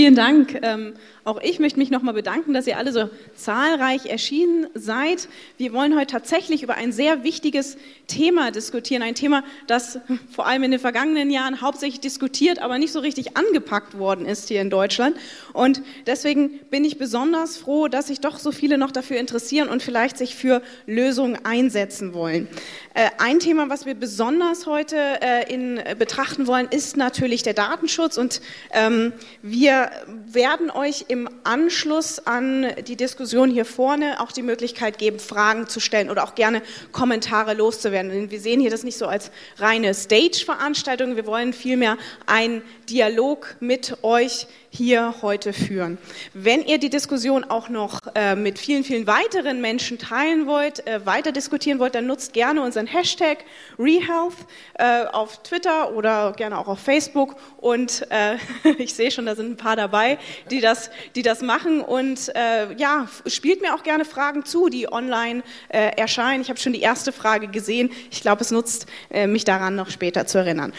Vielen Dank. Ähm, auch ich möchte mich nochmal bedanken, dass ihr alle so zahlreich erschienen seid. Wir wollen heute tatsächlich über ein sehr wichtiges Thema diskutieren. Ein Thema, das vor allem in den vergangenen Jahren hauptsächlich diskutiert, aber nicht so richtig angepackt worden ist hier in Deutschland. Und deswegen bin ich besonders froh, dass sich doch so viele noch dafür interessieren und vielleicht sich für Lösungen einsetzen wollen. Äh, ein Thema, was wir besonders heute äh, in, betrachten wollen, ist natürlich der Datenschutz. Und ähm, wir werden euch im Anschluss an die Diskussion hier vorne auch die Möglichkeit geben, Fragen zu stellen oder auch gerne Kommentare loszuwerden. Denn wir sehen hier das nicht so als reine Stage-Veranstaltung. Wir wollen vielmehr einen Dialog mit euch hier heute führen. Wenn ihr die Diskussion auch noch äh, mit vielen, vielen weiteren Menschen teilen wollt, äh, weiter diskutieren wollt, dann nutzt gerne unseren Hashtag ReHealth äh, auf Twitter oder gerne auch auf Facebook. Und äh, ich sehe schon, da sind ein paar dabei, die das, die das machen. Und äh, ja, spielt mir auch gerne Fragen zu, die online äh, erscheinen. Ich habe schon die erste Frage gesehen. Ich glaube, es nutzt, mich daran noch später zu erinnern.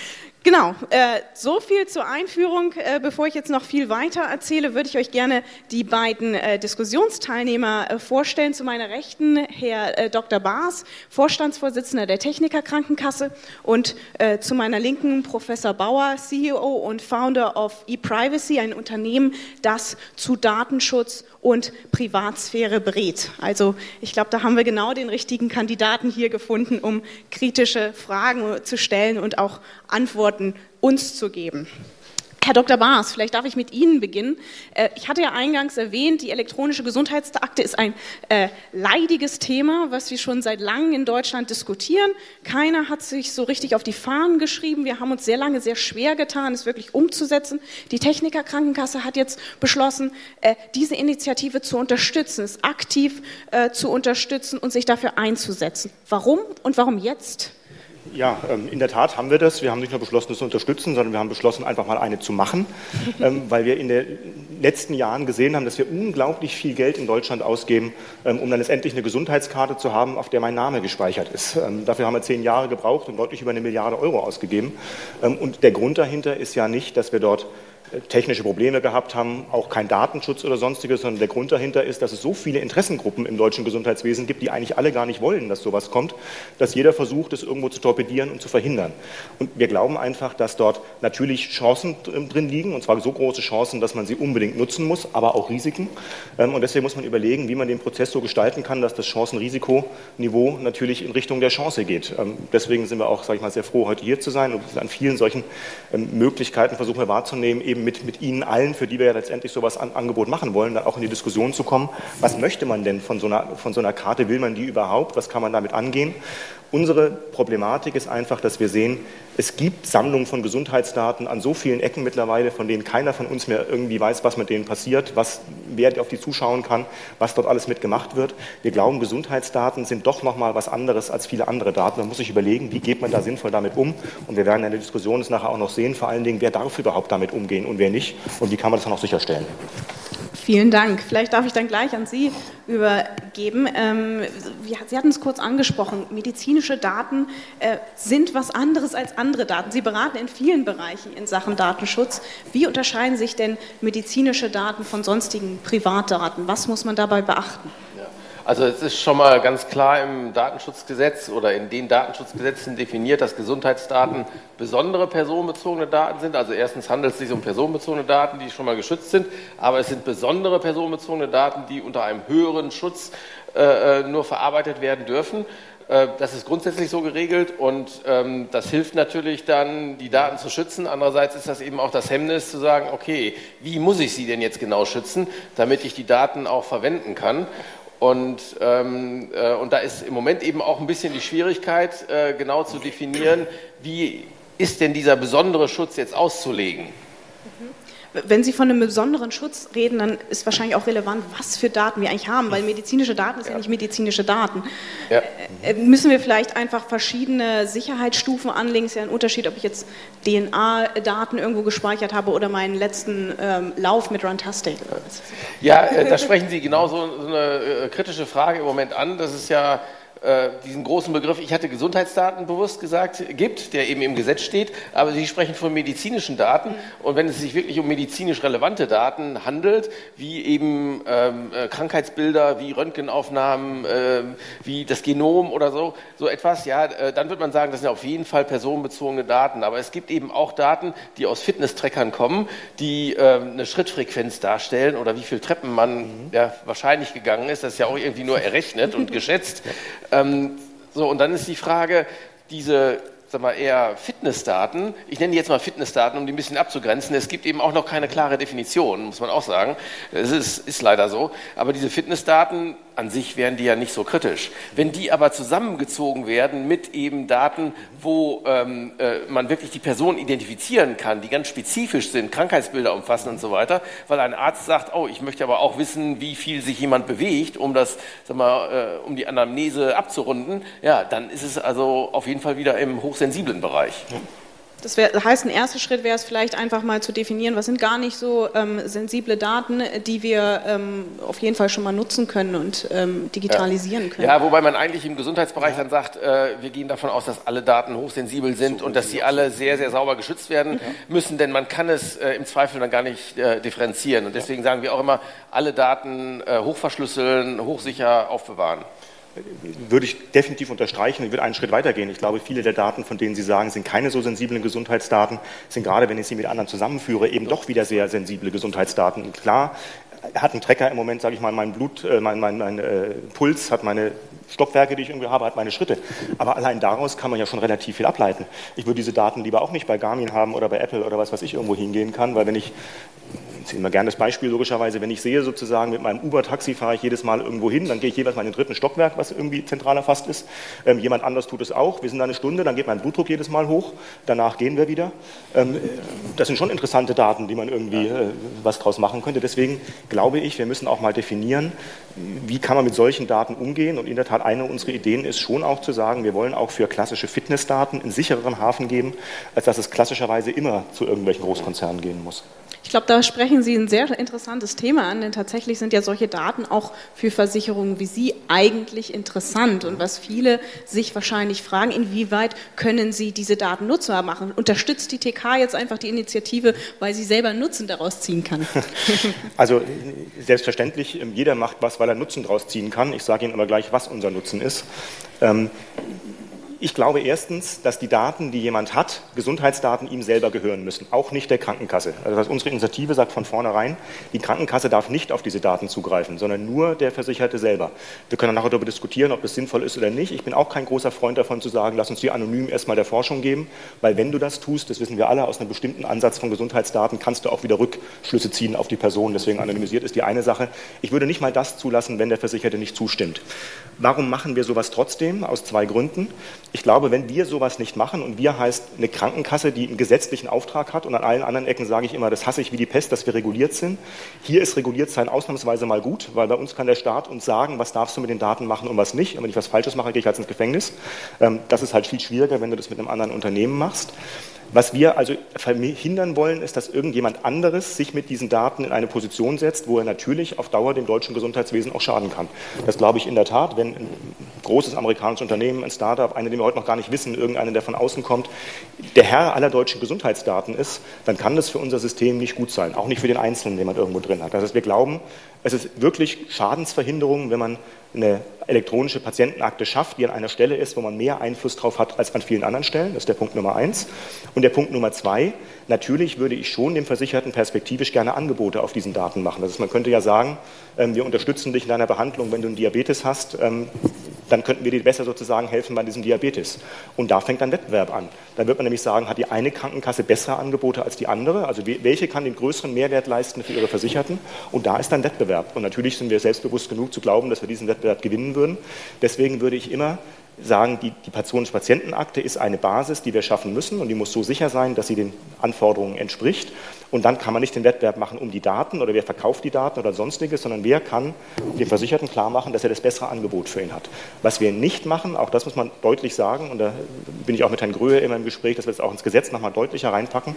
Genau, äh, so viel zur Einführung. Äh, bevor ich jetzt noch viel weiter erzähle, würde ich euch gerne die beiden äh, Diskussionsteilnehmer äh, vorstellen. Zu meiner Rechten Herr äh, Dr. Baas, Vorstandsvorsitzender der Techniker Krankenkasse und äh, zu meiner Linken Professor Bauer, CEO und Founder of ePrivacy, ein Unternehmen, das zu Datenschutz und Privatsphäre berät. Also ich glaube, da haben wir genau den richtigen Kandidaten hier gefunden, um kritische Fragen zu stellen und auch Antworten uns zu geben. Herr Dr. Baas, vielleicht darf ich mit Ihnen beginnen. Äh, ich hatte ja eingangs erwähnt, die elektronische Gesundheitsakte ist ein äh, leidiges Thema, was wir schon seit langem in Deutschland diskutieren. Keiner hat sich so richtig auf die Fahnen geschrieben. Wir haben uns sehr lange sehr schwer getan, es wirklich umzusetzen. Die Techniker Krankenkasse hat jetzt beschlossen, äh, diese Initiative zu unterstützen, es aktiv äh, zu unterstützen und sich dafür einzusetzen. Warum und warum jetzt? Ja, ähm, in der Tat haben wir das. Wir haben nicht nur beschlossen, das zu unterstützen, sondern wir haben beschlossen, einfach mal eine zu machen, ähm, weil wir in den letzten Jahren gesehen haben, dass wir unglaublich viel Geld in Deutschland ausgeben, ähm, um dann letztendlich eine Gesundheitskarte zu haben, auf der mein Name gespeichert ist. Dafür haben wir zehn Jahre gebraucht und deutlich über eine Milliarde Euro ausgegeben. Und der Grund dahinter ist ja nicht, dass wir dort technische Probleme gehabt haben, auch kein Datenschutz oder sonstiges, sondern der Grund dahinter ist, dass es so viele Interessengruppen im deutschen Gesundheitswesen gibt, die eigentlich alle gar nicht wollen, dass sowas kommt, dass jeder versucht, es irgendwo zu torpedieren und zu verhindern. Und wir glauben einfach, dass dort natürlich Chancen drin liegen, und zwar so große Chancen, dass man sie unbedingt nutzen muss, aber auch Risiken. Ähm, und deswegen muss man überlegen, wie man den Prozess so gestalten kann, dass das Chancen-Risiko-Niveau natürlich in Richtung der Chance geht. Ähm, deswegen sind wir auch, sage ich mal, sehr froh, heute hier zu sein und an vielen solchen ähm, Möglichkeiten versuchen wir wahrzunehmen, eben mit, mit Ihnen allen, für die wir ja letztendlich sowas an Angebot machen wollen, dann auch in die Diskussion zu kommen. Was möchte man denn von so einer, von so einer Karte? Will man die überhaupt? Was kann man damit angehen? Unsere Problematik ist einfach, dass wir sehen, es gibt Sammlungen von Gesundheitsdaten an so vielen Ecken mittlerweile, von denen keiner von uns mehr irgendwie weiß, was mit denen passiert, was, wer auf die zuschauen kann, was dort alles mitgemacht wird. Wir glauben, Gesundheitsdaten sind doch nochmal was anderes als viele andere Daten. Man muss sich überlegen, wie geht man da sinnvoll damit um? Und wir werden in der Diskussion es nachher auch noch sehen, vor allen Dingen, wer darf überhaupt damit umgehen und wer nicht und wie kann man das dann auch sicherstellen. Vielen Dank. Vielleicht darf ich dann gleich an Sie übergeben. Ähm, Sie hatten es kurz angesprochen. Medizinische Daten äh, sind was anderes als andere Daten. Sie beraten in vielen Bereichen in Sachen Datenschutz. Wie unterscheiden sich denn medizinische Daten von sonstigen Privatdaten? Was muss man dabei beachten? Also es ist schon mal ganz klar im Datenschutzgesetz oder in den Datenschutzgesetzen definiert, dass Gesundheitsdaten besondere personenbezogene Daten sind. Also erstens handelt es sich um personenbezogene Daten, die schon mal geschützt sind, aber es sind besondere personenbezogene Daten, die unter einem höheren Schutz äh, äh nur verarbeitet werden dürfen. Äh, das ist grundsätzlich so geregelt und ähm, das hilft natürlich dann, die Daten zu schützen. Andererseits ist das eben auch das Hemmnis zu sagen, okay, wie muss ich sie denn jetzt genau schützen, damit ich die Daten auch verwenden kann. Und, ähm, äh, und da ist im Moment eben auch ein bisschen die Schwierigkeit, äh, genau zu definieren, wie ist denn dieser besondere Schutz jetzt auszulegen. Wenn Sie von einem besonderen Schutz reden, dann ist wahrscheinlich auch relevant, was für Daten wir eigentlich haben, weil medizinische Daten sind ja. ja nicht medizinische Daten. Ja. Äh, müssen wir vielleicht einfach verschiedene Sicherheitsstufen anlegen? Es ist ja ein Unterschied, ob ich jetzt DNA-Daten irgendwo gespeichert habe oder meinen letzten ähm, Lauf mit Runtastic. Ja, äh, da sprechen Sie genau so, so eine äh, kritische Frage im Moment an. Das ist ja diesen großen Begriff, ich hatte Gesundheitsdaten bewusst gesagt, gibt, der eben im Gesetz steht, aber Sie sprechen von medizinischen Daten und wenn es sich wirklich um medizinisch relevante Daten handelt, wie eben ähm, äh, Krankheitsbilder, wie Röntgenaufnahmen, äh, wie das Genom oder so, so etwas, ja, äh, dann wird man sagen, das sind auf jeden Fall personenbezogene Daten, aber es gibt eben auch Daten, die aus Fitness-Trackern kommen, die ähm, eine Schrittfrequenz darstellen oder wie viele Treppen man mhm. ja, wahrscheinlich gegangen ist, das ist ja auch irgendwie nur errechnet und geschätzt. Ähm, so, und dann ist die Frage, diese sag mal, eher Fitnessdaten, ich nenne die jetzt mal Fitnessdaten, um die ein bisschen abzugrenzen. Es gibt eben auch noch keine klare Definition, muss man auch sagen. Es ist, ist leider so. Aber diese Fitnessdaten an sich wären die ja nicht so kritisch. Wenn die aber zusammengezogen werden mit eben Daten, wo ähm, äh, man wirklich die Person identifizieren kann, die ganz spezifisch sind, Krankheitsbilder umfassen und so weiter, weil ein Arzt sagt, oh, ich möchte aber auch wissen, wie viel sich jemand bewegt, um das, sag mal, äh, um die Anamnese abzurunden, ja, dann ist es also auf jeden Fall wieder im hochsensiblen Bereich. Ja. Das wär, heißt, ein erster Schritt wäre es vielleicht einfach mal zu definieren, was sind gar nicht so ähm, sensible Daten, die wir ähm, auf jeden Fall schon mal nutzen können und ähm, digitalisieren können. Ja, wobei man eigentlich im Gesundheitsbereich ja. dann sagt, äh, wir gehen davon aus, dass alle Daten hochsensibel sind so und dass sie alle sehr, sehr sauber geschützt werden ja. müssen, denn man kann es äh, im Zweifel dann gar nicht äh, differenzieren. Und deswegen sagen wir auch immer, alle Daten äh, hochverschlüsseln, hochsicher aufbewahren würde ich definitiv unterstreichen. Ich würde einen Schritt weitergehen. Ich glaube, viele der Daten, von denen Sie sagen, sind keine so sensiblen Gesundheitsdaten, sind gerade, wenn ich sie mit anderen zusammenführe, eben doch wieder sehr sensible Gesundheitsdaten. Klar, hat ein Trecker im Moment, sage ich mal, mein Blut, äh, mein, mein, mein äh, Puls, hat meine Stockwerke, die ich irgendwie habe, hat meine Schritte. Aber allein daraus kann man ja schon relativ viel ableiten. Ich würde diese Daten lieber auch nicht bei Garmin haben oder bei Apple oder was weiß ich irgendwo hingehen kann, weil wenn ich ich ziehe immer gerne das Beispiel logischerweise, wenn ich sehe sozusagen mit meinem Uber-Taxi fahre ich jedes Mal irgendwo hin, dann gehe ich jeweils mal in den dritten Stockwerk, was irgendwie zentral erfasst ist. Ähm, jemand anders tut es auch. Wir sind da eine Stunde, dann geht mein Blutdruck jedes Mal hoch, danach gehen wir wieder. Ähm, das sind schon interessante Daten, die man irgendwie äh, was draus machen könnte. Deswegen glaube ich, wir müssen auch mal definieren, wie kann man mit solchen Daten umgehen. Und in der Tat, eine unserer Ideen ist schon auch zu sagen, wir wollen auch für klassische Fitnessdaten einen sichereren Hafen geben, als dass es klassischerweise immer zu irgendwelchen Großkonzernen gehen muss. Ich glaube, da sprechen Sie ein sehr interessantes Thema an, denn tatsächlich sind ja solche Daten auch für Versicherungen wie Sie eigentlich interessant. Und was viele sich wahrscheinlich fragen, inwieweit können Sie diese Daten nutzbar machen? Unterstützt die TK jetzt einfach die Initiative, weil sie selber Nutzen daraus ziehen kann? Also selbstverständlich, jeder macht was, weil er Nutzen daraus ziehen kann. Ich sage Ihnen aber gleich, was unser Nutzen ist. Ähm, ich glaube erstens, dass die Daten, die jemand hat, Gesundheitsdaten ihm selber gehören müssen, auch nicht der Krankenkasse. Also was unsere Initiative sagt von vornherein, die Krankenkasse darf nicht auf diese Daten zugreifen, sondern nur der Versicherte selber. Wir können nachher darüber diskutieren, ob das sinnvoll ist oder nicht. Ich bin auch kein großer Freund davon zu sagen, lass uns die anonym erstmal der Forschung geben, weil wenn du das tust, das wissen wir alle, aus einem bestimmten Ansatz von Gesundheitsdaten kannst du auch wieder Rückschlüsse ziehen auf die Person. Deswegen anonymisiert ist die eine Sache. Ich würde nicht mal das zulassen, wenn der Versicherte nicht zustimmt. Warum machen wir sowas trotzdem? Aus zwei Gründen. Ich glaube, wenn wir sowas nicht machen und wir heißt eine Krankenkasse, die einen gesetzlichen Auftrag hat und an allen anderen Ecken sage ich immer, das hasse ich wie die Pest, dass wir reguliert sind. Hier ist reguliert sein ausnahmsweise mal gut, weil bei uns kann der Staat uns sagen, was darfst du mit den Daten machen und was nicht. Und wenn ich was Falsches mache, gehe ich halt ins Gefängnis. Ähm, das ist halt viel schwieriger, wenn du das mit einem anderen Unternehmen machst. Was wir also verhindern wollen, ist, dass irgendjemand anderes sich mit diesen Daten in eine Position setzt, wo er natürlich auf Dauer dem deutschen Gesundheitswesen auch schaden kann. Das glaube ich in der Tat, wenn ein großes amerikanisches Unternehmen, ein Startup, eine, den wir heute noch gar nicht wissen, irgendeinen, der von außen kommt, der Herr aller deutschen Gesundheitsdaten ist, dann kann das für unser System nicht gut sein, auch nicht für den Einzelnen, den man irgendwo drin hat. Das heißt, wir glauben, es ist wirklich Schadensverhinderung, wenn man eine elektronische Patientenakte schafft, die an einer Stelle ist, wo man mehr Einfluss drauf hat als an vielen anderen Stellen. Das ist der Punkt Nummer eins. Und der Punkt Nummer zwei, natürlich würde ich schon dem Versicherten perspektivisch gerne Angebote auf diesen Daten machen. Das heißt, man könnte ja sagen, ähm, wir unterstützen dich in deiner Behandlung, wenn du einen Diabetes hast, ähm, dann könnten wir dir besser sozusagen helfen bei diesem Diabetes. Und da fängt dann Wettbewerb an. Da wird man nämlich sagen, hat die eine Krankenkasse bessere Angebote als die andere? Also welche kann den größeren Mehrwert leisten für ihre Versicherten? Und da ist dann Wettbewerb. Und natürlich sind wir selbstbewusst genug zu glauben, dass wir diesen Wettbewerb gewinnen würden. Deswegen würde ich immer sagen, die, die Patientenakte ist eine Basis, die wir schaffen müssen und die muss so sicher sein, dass sie den Anforderungen entspricht. Und dann kann man nicht den Wettbewerb machen um die Daten oder wer verkauft die Daten oder sonstiges, sondern wer kann dem Versicherten klar machen, dass er das bessere Angebot für ihn hat. Was wir nicht machen, auch das muss man deutlich sagen, und da bin ich auch mit Herrn Gröhe immer im Gespräch, dass wir das auch ins Gesetz nochmal deutlicher reinpacken,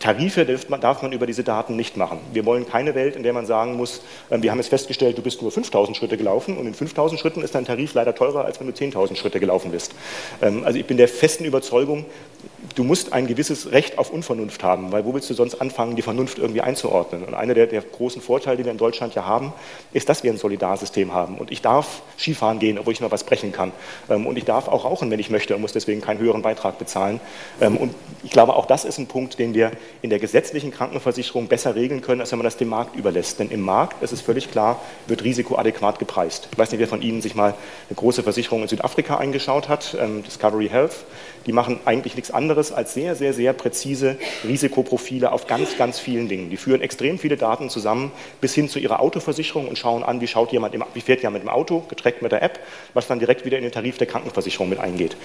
Tarife darf man über diese Daten nicht machen. Wir wollen keine Welt, in der man sagen muss, ähm, wir haben jetzt festgestellt, du bist nur 5000 Schritte gelaufen und in 5000 Schritten ist dein Tarif leider teurer, als wenn du 10.000 Schritte gelaufen bist. Ähm, also ich bin der festen Überzeugung, du musst ein gewisses Recht auf Unvernunft haben, weil wo willst du sonst anfangen, die Vernunft irgendwie einzuordnen? Und einer der, der, großen Vorteile, die wir in Deutschland ja haben, ist, dass wir ein Solidarsystem haben. Und ich darf Skifahren gehen, obwohl ich noch was brechen kann. Ähm, und ich darf auch rauchen, wenn ich möchte und muss deswegen keinen höheren Beitrag bezahlen. Und ich glaube, auch das ist ein Punkt, den wir in der gesetzlichen Krankenversicherung besser regeln können, als wenn man das dem Markt überlässt. Denn im Markt, das ist völlig klar, wird risikoadäquat gepreist. Ich weiß nicht, wer von Ihnen sich mal eine große Versicherung in Südafrika eingeschaut hat, ähm, Discovery Health. Die machen eigentlich nichts anderes als sehr, sehr, sehr präzise Risikoprofile auf ganz, ganz vielen Dingen. Die führen extrem viele Daten zusammen bis hin zu ihrer Autoversicherung und schauen an, wie, schaut jemand im, wie fährt jemand mit dem Auto, getrackt mit der App, was dann direkt wieder in den Tarif der Krankenversicherung mit eingeht.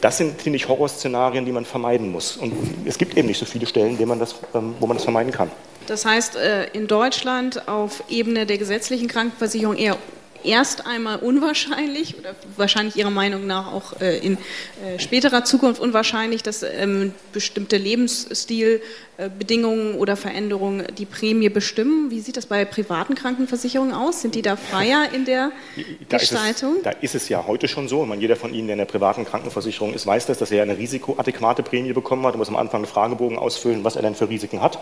Das sind, finde ich, Horrorszenarien, die man vermeiden muss. Und es gibt eben nicht so viele Stellen, man das, ähm, wo man das vermeiden kann. Das heißt, äh, in Deutschland auf Ebene der gesetzlichen Krankenversicherung eher erst einmal unwahrscheinlich oder wahrscheinlich Ihrer Meinung nach auch äh, in äh, späterer Zukunft unwahrscheinlich, dass ähm, bestimmte Lebensstilbedingungen oder Veränderungen die Prämie bestimmen. Wie sieht das bei privaten Krankenversicherungen aus? Sind die da freier in der da Gestaltung? Ist es, da ist es ja heute schon so. Und jeder von Ihnen, der in der privaten Krankenversicherung ist, weiß das, dass er eine risikoadäquate Prämie bekommen hat. Er muss am Anfang einen Fragebogen ausfüllen, was er denn für Risiken hat.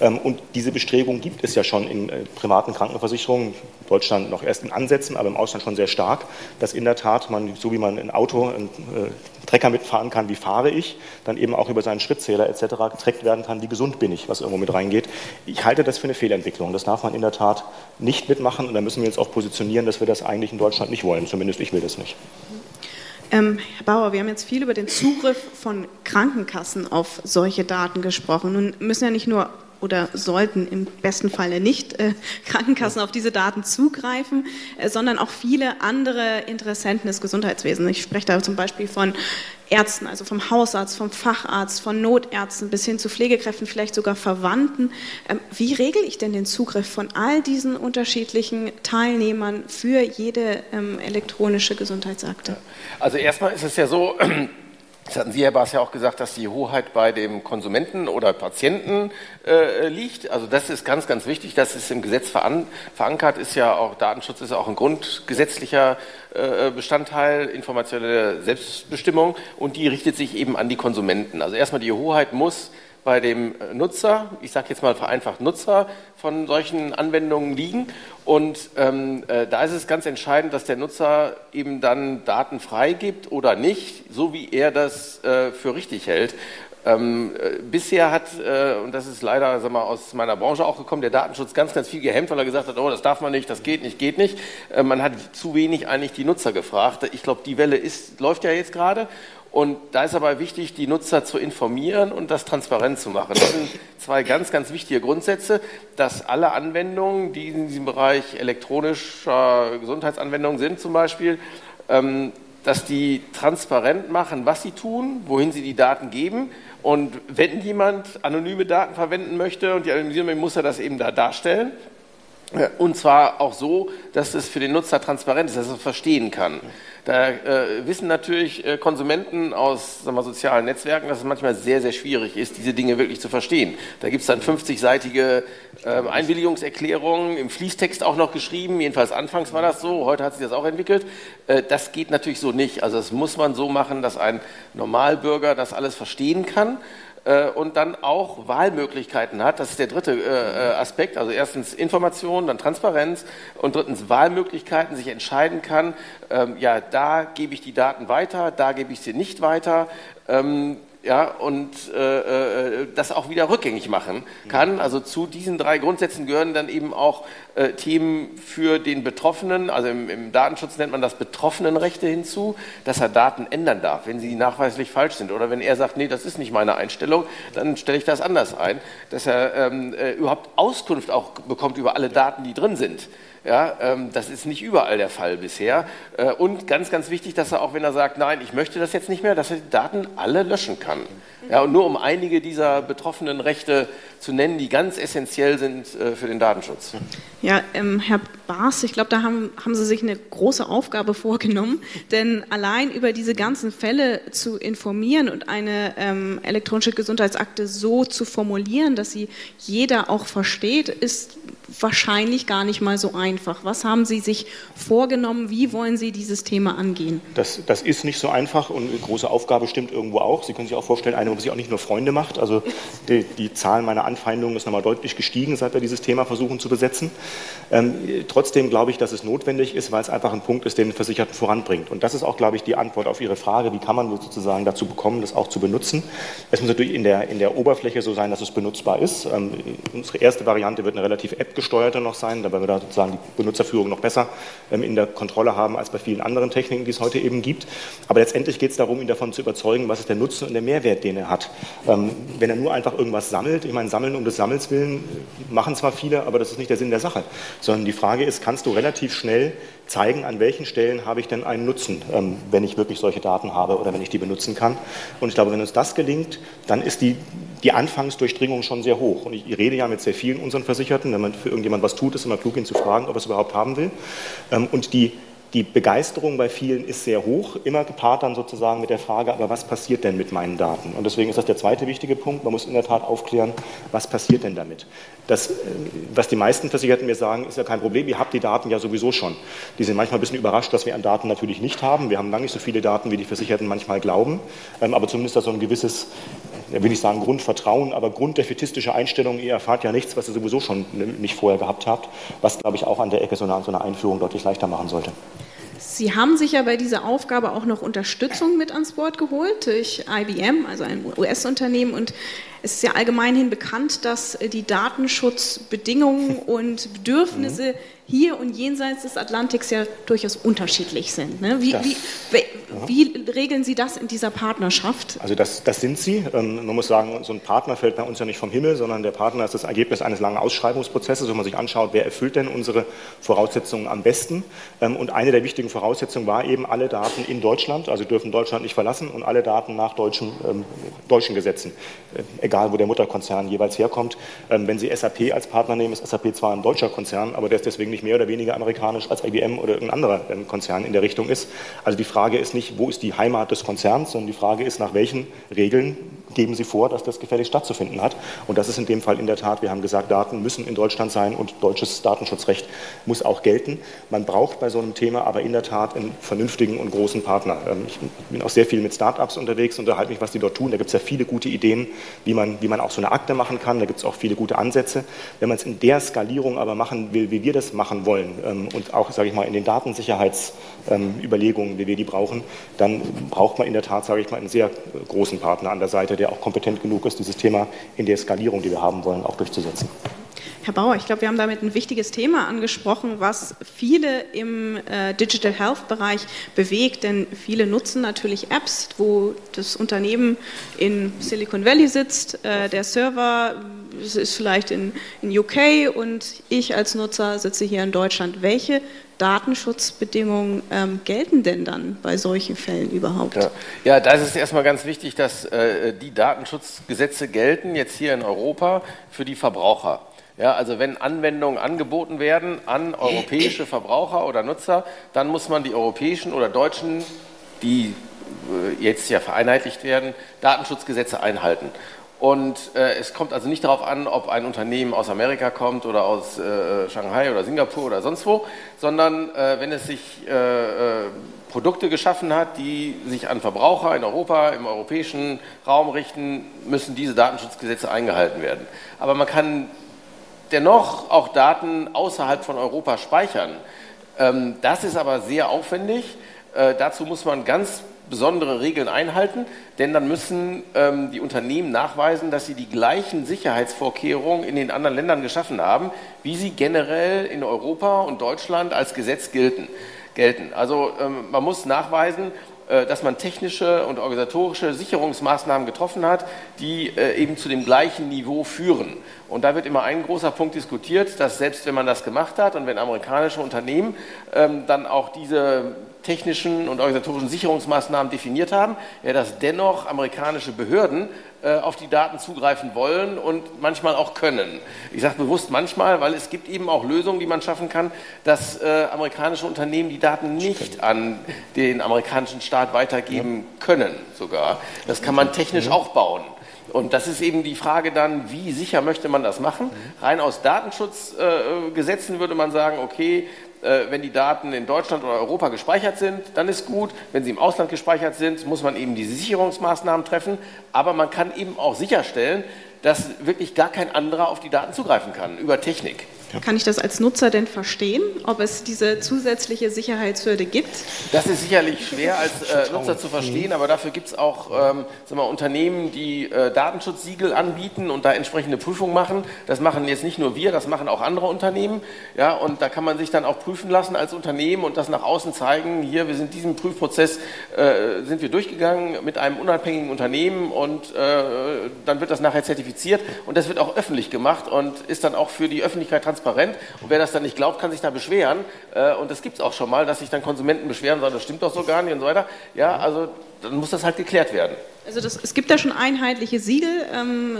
Ähm, und diese Bestrebung gibt es ja schon in äh, privaten Krankenversicherungen. In Deutschland noch erst in Ansätzen aber im Ausland schon sehr stark, dass in der Tat man, so wie man ein Auto, einen äh, Trecker mitfahren kann, wie fahre ich, dann eben auch über seinen Schrittzähler etc. getrackt werden kann, wie gesund bin ich, was irgendwo mit reingeht. Ich halte das für eine Fehlentwicklung. Das darf man in der Tat nicht mitmachen und da müssen wir jetzt auch positionieren, dass wir das eigentlich in Deutschland nicht wollen. Zumindest ich will das nicht. Ähm, Herr Bauer, wir haben jetzt viel über den Zugriff von Krankenkassen auf solche Daten gesprochen. Nun müssen ja nicht nur oder sollten im besten Falle nicht äh, Krankenkassen auf diese Daten zugreifen, äh, sondern auch viele andere Interessenten des Gesundheitswesens. Ich spreche da zum Beispiel von Ärzten, also vom Hausarzt, vom Facharzt, von Notärzten bis hin zu Pflegekräften, vielleicht sogar Verwandten. Ähm, wie regle ich denn den Zugriff von all diesen unterschiedlichen Teilnehmern für jede ähm, elektronische Gesundheitsakte? Also erstmal ist es ja so, das hatten Sie, Herr Baas, ja auch gesagt, dass die Hoheit bei dem Konsumenten oder Patienten äh, liegt. Also das ist ganz, ganz wichtig. Das ist im Gesetz veran verankert, ist ja auch, Datenschutz ist auch ein grundgesetzlicher äh, Bestandteil, informationelle Selbstbestimmung und die richtet sich eben an die Konsumenten. Also erstmal die Hoheit muss bei dem Nutzer, ich sage jetzt mal vereinfacht Nutzer von solchen Anwendungen liegen. Und ähm, äh, da ist es ganz entscheidend, dass der Nutzer eben dann Daten freigibt oder nicht, so wie er das äh, für richtig hält. Ähm, äh, bisher hat, äh, und das ist leider sag mal, aus meiner Branche auch gekommen, der Datenschutz ganz, ganz viel gehemmt, weil er gesagt hat, oh, das darf man nicht, das geht nicht, geht nicht. Äh, man hat zu wenig eigentlich die Nutzer gefragt. Ich glaube, die Welle ist, läuft ja jetzt gerade und da ist aber wichtig, die Nutzer zu informieren und das transparent zu machen. Das sind zwei ganz, ganz wichtige Grundsätze, dass alle Anwendungen, die in diesem Bereich elektronischer Gesundheitsanwendungen sind zum Beispiel, ähm, dass die transparent machen, was sie tun, wohin sie die Daten geben. Und wenn jemand anonyme Daten verwenden möchte und die anonymisieren muss er das eben da darstellen. Und zwar auch so, dass es für den Nutzer transparent ist, dass er es verstehen kann. Da äh, wissen natürlich äh, Konsumenten aus wir, sozialen Netzwerken, dass es manchmal sehr, sehr schwierig ist, diese Dinge wirklich zu verstehen. Da gibt es dann 50-seitige äh, Einwilligungserklärungen, im Fließtext auch noch geschrieben, jedenfalls anfangs war das so, heute hat sich das auch entwickelt. Äh, das geht natürlich so nicht. Also das muss man so machen, dass ein Normalbürger das alles verstehen kann äh, und dann auch Wahlmöglichkeiten hat. Das ist der dritte äh, äh, Aspekt. Also erstens Information, dann Transparenz und drittens Wahlmöglichkeiten, sich entscheiden kann, ähm, ja, da gebe ich die Daten weiter, da gebe ich sie nicht weiter. Ähm, ja, und äh, äh, das auch wieder rückgängig machen kann. Also zu diesen drei Grundsätzen gehören dann eben auch äh, Themen für den Betroffenen, also im, im, Datenschutz nennt man das Betroffenenrechte hinzu, dass er Daten ändern darf, wenn sie nachweislich falsch sind. Oder wenn er sagt, nee, das ist nicht meine Einstellung, dann stelle ich das anders ein, dass er ähm, äh, überhaupt Auskunft auch bekommt über alle Daten, die drin sind. Ja, ähm, das ist nicht überall der Fall bisher. Äh, und ganz, ganz wichtig, dass er auch, wenn er sagt, nein, ich möchte das jetzt nicht mehr, dass er die Daten alle löschen kann. Ja, und nur um einige dieser betroffenen Rechte zu nennen, die ganz essentiell sind äh, für den Datenschutz. Ja, ähm, Herr Baas, ich glaube, da haben, haben Sie sich eine große Aufgabe vorgenommen, denn allein über diese ganzen Fälle zu informieren und eine ähm, elektronische Gesundheitsakte so zu formulieren, dass sie jeder auch versteht, ist wahrscheinlich gar nicht mal so einfach. Was haben Sie sich vorgenommen? Wie wollen Sie dieses Thema angehen? Das, das ist nicht so einfach und eine große Aufgabe stimmt irgendwo auch. Sie können sich auch vorstellen, eine, wo sich auch nicht nur Freunde macht. Also die, die Zahl meiner Anfeindungen ist nochmal deutlich gestiegen, seit wir dieses Thema versuchen zu besetzen. Ähm, trotzdem glaube ich, dass es notwendig ist, weil es einfach ein Punkt ist, den Versicherten voranbringt. Und das ist auch, glaube ich, die Antwort auf Ihre Frage, wie kann man sozusagen dazu bekommen, das auch zu benutzen. Es muss natürlich in der, in der Oberfläche so sein, dass es benutzbar ist. Ähm, unsere erste Variante wird eine relativ App-gesteuerte noch sein, da werden wir da sozusagen die Benutzerführung noch besser ähm, in der Kontrolle haben als bei vielen anderen Techniken, die es heute eben gibt. Aber letztendlich geht es darum, ihn davon zu überzeugen, was ist der Nutzen und der Mehrwert, den er hat. Ähm, wenn er nur einfach irgendwas sammelt, ich meine, sammeln um des Sammels willen machen zwar viele, aber das ist nicht der Sinn der Sache, sondern die Frage ist, kannst du relativ schnell zeigen, an welchen Stellen habe ich denn einen Nutzen, ähm, wenn ich wirklich solche Daten habe oder wenn ich die benutzen kann. Und ich glaube, wenn uns das gelingt, dann ist die, die Anfangsdurchdringung schon sehr hoch. Und ich rede ja mit sehr vielen unseren Versicherten, wenn man für irgendjemand was tut, ist immer klug, ihn zu fragen, ob er es überhaupt haben will. Ähm, und die die Begeisterung bei vielen ist sehr hoch, immer gepaart dann sozusagen mit der Frage, aber was passiert denn mit meinen Daten? Und deswegen ist das der zweite wichtige Punkt. Man muss in der Tat aufklären, was passiert denn damit? Das, äh, was die meisten Versicherten mir sagen, ist ja kein Problem, ihr habt die Daten ja sowieso schon. Die sind manchmal ein bisschen überrascht, dass wir an Daten natürlich nicht haben. Wir haben lange nicht so viele Daten, wie die Versicherten manchmal glauben, ähm, aber zumindest da so ein gewisses, will ich sagen Grundvertrauen, aber grunddefetistische Einstellung, ihr erfahrt ja nichts, was ihr sowieso schon nicht vorher gehabt habt, was, glaube ich, auch an der Ecke so eine, so eine Einführung deutlich leichter machen sollte. Sie haben sich ja bei dieser Aufgabe auch noch Unterstützung mit ans Board geholt durch IBM, also ein US-Unternehmen. Und es ist ja allgemeinhin bekannt, dass die Datenschutzbedingungen und Bedürfnisse mhm hier und jenseits des Atlantiks ja durchaus unterschiedlich sind. Ne? Wie, wie, wie, regeln Sie das in dieser Partnerschaft? Also das, das sind sie. Ähm, man muss sagen, so ein Partner fällt bei uns ja nicht vom Himmel, sondern der Partner ist das Ergebnis eines langen Ausschreibungsprozesses, wo man sich anschaut, wer erfüllt denn unsere Voraussetzungen am besten. Ähm, und eine der wichtigen Voraussetzungen war eben alle Daten in Deutschland, also dürfen Deutschland nicht verlassen und alle Daten nach deutschen, ähm, deutschen Gesetzen, äh, egal wo der Mutterkonzern jeweils herkommt. wenn Sie SAP als Partner nehmen, ist SAP zwar ein deutscher Konzern, aber der ist deswegen nicht nicht mehr oder weniger amerikanisch als IBM oder irgendein anderer ähm, Konzern in der Richtung ist. Also die Frage ist nicht, wo ist die Heimat des Konzerns, sondern die Frage ist, nach welchen Regeln geben Sie vor, dass das gefällig stattzufinden hat. Und das ist in dem Fall in der Tat, wir haben gesagt, Daten müssen in Deutschland sein und deutsches Datenschutzrecht muss auch gelten. Man braucht bei so einem Thema aber in der Tat einen vernünftigen und großen Partner. Ähm, ich bin auch sehr viel mit Startups unterwegs, unterhalte mich, was die dort tun. Da gibt es ja viele gute Ideen, wie man, wie man auch so eine Akte machen kann. Da gibt es auch viele gute Ansätze. Wenn man es in der Skalierung aber machen will, wie wir das machen wollen ähm, und auch, sage ich mal, in den Datensicherheitsüberlegungen, wie wir die brauchen, dann braucht man in der Tat, sage ich mal, einen sehr großen Partner an der Seite, der auch kompetent genug ist, dieses Thema in der Skalierung, die wir haben wollen, auch durchzusetzen. Herr Bauer, ich glaube, wir haben damit ein wichtiges Thema angesprochen, was viele im äh, Digital Health Bereich bewegt, denn viele nutzen natürlich Apps, wo das Unternehmen in Silicon Valley sitzt, äh, der Server ist vielleicht in, in UK und ich als Nutzer sitze hier in Deutschland. Welche Datenschutzbedingungen ähm, gelten denn dann bei solchen Fällen überhaupt? Ja, ja da ist es erstmal ganz wichtig, dass äh, die Datenschutzgesetze gelten, jetzt hier in Europa, für die Verbraucher. Ja, also wenn Anwendungen angeboten werden an europäische Verbraucher oder Nutzer, dann muss man die europäischen oder deutschen, die äh, jetzt ja vereinheitlicht werden, Datenschutzgesetze einhalten. Und äh, es kommt also nicht darauf an, ob ein Unternehmen aus Amerika kommt oder aus äh, Shanghai oder Singapur oder sonst wo, sondern äh, wenn es sich äh, äh, Produkte geschaffen hat, die sich an Verbraucher in Europa, im europäischen Raum richten, müssen diese Datenschutzgesetze eingehalten werden. Aber man kann dennoch auch Daten außerhalb von Europa speichern. Ähm, das ist aber sehr aufwendig. Äh, dazu muss man ganz besondere Regeln einhalten, denn dann müssen ähm, die Unternehmen nachweisen, dass sie die gleichen Sicherheitsvorkehrungen in den anderen Ländern geschaffen haben, wie sie generell in Europa und Deutschland als Gesetz gelten. gelten. Also ähm, man muss nachweisen, äh, dass man technische und organisatorische Sicherungsmaßnahmen getroffen hat, die äh, eben zu dem gleichen Niveau führen. Und da wird immer ein großer Punkt diskutiert, dass selbst wenn man das gemacht hat und wenn amerikanische Unternehmen ähm, dann auch diese technischen und organisatorischen Sicherungsmaßnahmen definiert haben, ja, dass dennoch amerikanische Behörden äh, auf die Daten zugreifen wollen und manchmal auch können. Ich sage bewusst manchmal, weil es gibt eben auch Lösungen, die man schaffen kann, dass äh, amerikanische Unternehmen die Daten nicht an den amerikanischen Staat weitergeben können sogar. Das kann man technisch auch bauen. Und das ist eben die Frage dann, wie sicher möchte man das machen? Rein aus Datenschutzgesetzen würde man sagen, okay, äh, wenn die Daten in Deutschland oder Europa gespeichert sind, dann ist gut. Wenn sie im Ausland gespeichert sind, muss man eben diese Sicherungsmaßnahmen treffen. Aber man kann eben auch sicherstellen, dass wirklich gar kein anderer auf die Daten zugreifen kann über Technik. Kann ich das als Nutzer denn verstehen, ob es diese zusätzliche Sicherheitshürde gibt? Das ist sicherlich schwer als äh, Nutzer zu verstehen, aber dafür gibt es auch ähm, wir, Unternehmen, die äh, Datenschutzsiegel anbieten und da entsprechende Prüfungen machen. Das machen jetzt nicht nur wir, das machen auch andere Unternehmen. Ja, und da kann man sich dann auch prüfen lassen als Unternehmen und das nach außen zeigen. Hier, wir sind diesen Prüfprozess äh, sind wir durchgegangen mit einem unabhängigen Unternehmen und äh, dann wird das nachher zertifiziert und das wird auch öffentlich gemacht und ist dann auch für die Öffentlichkeit transparent transparent. Und wer das dann nicht glaubt, kann sich da beschweren. Äh, und das gibt es auch schon mal, dass sich dann Konsumenten beschweren sagen, das stimmt doch so gar nicht und so weiter. Ja, also dann muss das halt geklärt werden. Also das, es gibt da schon einheitliche Siegel, ähm,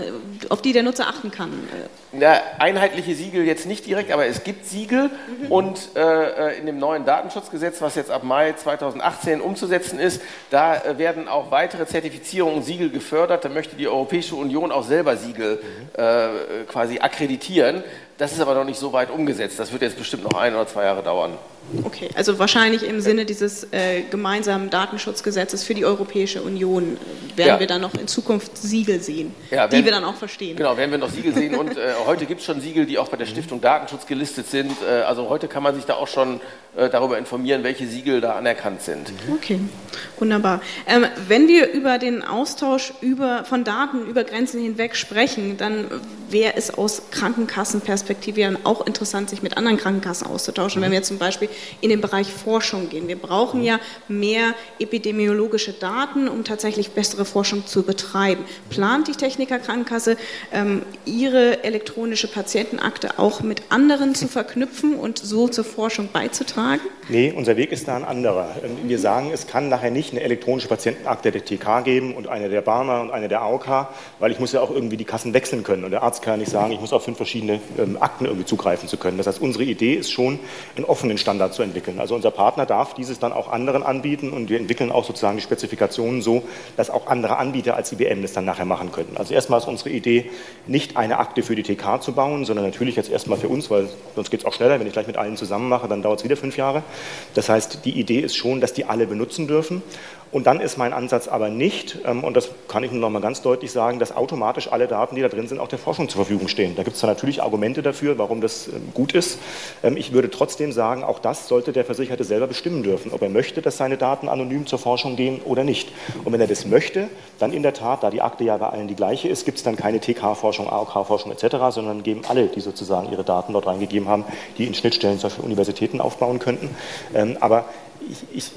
auf die der Nutzer achten kann. Ja, einheitliche Siegel jetzt nicht direkt, aber es gibt Siegel mhm. und äh, äh in dem neuen Datenschutzgesetz, was jetzt ab Mai 2018 umzusetzen ist, da äh, werden auch weitere Zertifizierungen und Siegel gefördert. Da möchte die Europäische Union auch selber Siegel mhm. äh, quasi akkreditieren. Das ist aber noch nicht so weit umgesetzt. Das wird jetzt bestimmt noch ein oder zwei Jahre dauern. Okay, also wahrscheinlich im Sinne dieses äh, gemeinsamen Datenschutzgesetzes für die Europäische Union äh, werden ja. wir dann noch in Zukunft Siegel sehen, ja, die wir dann auch verstehen. Genau, werden wir noch Siegel sehen und äh, heute gibt es schon Siegel, die auch bei der Stiftung Datenschutz gelistet sind. Äh, also heute kann man sich da auch schon äh, darüber informieren, welche Siegel da anerkannt sind. Okay, wunderbar. Ähm, wenn wir über den Austausch über, von Daten über Grenzen hinweg sprechen, dann wäre es aus Krankenkassenperspektive auch interessant, sich mit anderen Krankenkassen auszutauschen. Wenn wir zum Beispiel in den Bereich Forschung gehen. Wir brauchen ja mehr epidemiologische Daten, um tatsächlich bessere Forschung zu betreiben. Plant die Techniker Krankenkasse, ähm, ihre elektronische Patientenakte auch mit anderen zu verknüpfen und so zur Forschung beizutragen? Nee, unser Weg ist da ein anderer. Ähm, wir sagen, es kann nachher nicht eine elektronische Patientenakte der TK geben und eine der Barmer und eine der AOK, weil ich muss ja auch irgendwie die Kassen wechseln können. Und der Arzt kann nicht sagen, ich muss auf fünf verschiedene ähm, Akten irgendwie zugreifen zu können. Das heißt, unsere Idee ist schon, einen offenen Standard Standard zu entwickeln. Also unser Partner darf dieses dann auch anderen anbieten und wir entwickeln auch sozusagen die Spezifikationen so, dass auch andere Anbieter als IBM das dann nachher machen können. Also erstmal ist unsere Idee, nicht eine Akte für die TK zu bauen, sondern natürlich jetzt erstmal für uns, weil sonst geht es auch schneller. Wenn ich gleich mit allen zusammen mache, dann dauert es wieder fünf Jahre. Das heißt, die Idee ist schon, dass die alle benutzen dürfen und dann ist mein Ansatz aber nicht, ähm, und das kann ich nur noch mal ganz deutlich sagen, dass automatisch alle Daten, die da drin sind, auch der Forschung zur Verfügung stehen. Da gibt es natürlich Argumente dafür, warum das ähm, gut ist. Ähm, ich würde trotzdem sagen, auch das sollte der Versicherte selber bestimmen dürfen, ob er möchte, dass seine Daten anonym zur Forschung gehen oder nicht. Und wenn er das möchte, dann in der Tat, da die Akte ja bei allen die gleiche ist, gibt es dann keine TK-Forschung, AOK-Forschung etc., sondern geben alle, die sozusagen ihre Daten dort reingegeben haben, die in Schnittstellen zum Beispiel Universitäten aufbauen könnten. Aber ich, ich,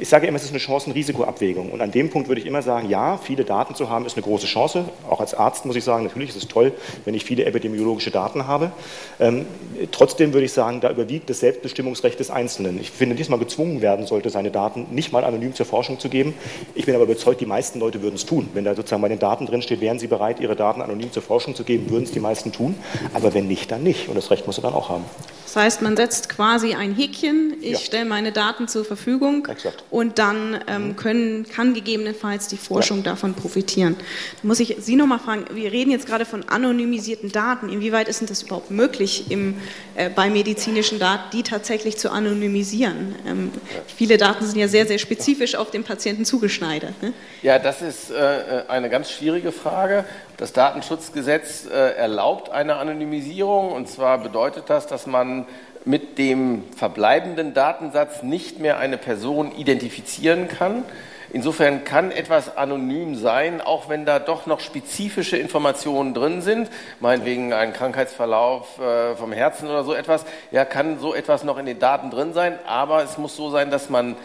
ich, sage immer, es ist eine Chancen-Risiko-Abwägung. Und an dem Punkt würde ich immer sagen, ja, viele Daten zu haben, ist eine große Chance. Auch als Arzt muss ich sagen, natürlich ist es toll, wenn ich viele epidemiologische Daten habe. Ähm, trotzdem würde ich sagen, da überwiegt das Selbstbestimmungsrecht des Einzelnen. Ich finde, diesmal gezwungen werden sollte, seine Daten nicht mal anonym zur Forschung zu geben. Ich bin aber überzeugt, die meisten Leute würden es tun. Wenn da sozusagen bei den Daten drin steht, wären sie bereit, ihre Daten anonym zur Forschung zu geben, würden es die meisten tun. Aber wenn nicht, dann nicht. Und das Recht muss er dann auch haben. Das heißt, man setzt quasi ein Häkchen, ich ja. stelle meine Daten zur Verfügung Exakt. und dann ähm, mhm. können, kann gegebenenfalls die Forschung ja. davon profitieren. Da muss ich Sie nochmal fragen, wir reden jetzt gerade von anonymisierten Daten. Inwieweit ist denn das überhaupt möglich im, äh, bei medizinischen Daten, die tatsächlich zu anonymisieren? Ähm, viele Daten sind ja sehr, sehr spezifisch auf den Patienten zugeschneidert. Ne? Ja, das ist äh, eine ganz schwierige Frage. Das Datenschutzgesetz äh, erlaubt eine Anonymisierung. Und zwar bedeutet das, dass man mit dem verbleibenden Datensatz nicht mehr eine Person identifizieren kann. Insofern kann etwas anonym sein, auch wenn da doch noch spezifische Informationen drin sind, meinetwegen ein Krankheitsverlauf äh, vom Herzen oder so etwas, ja, kann so etwas noch in den Daten drin sein, aber es muss so sein, dass man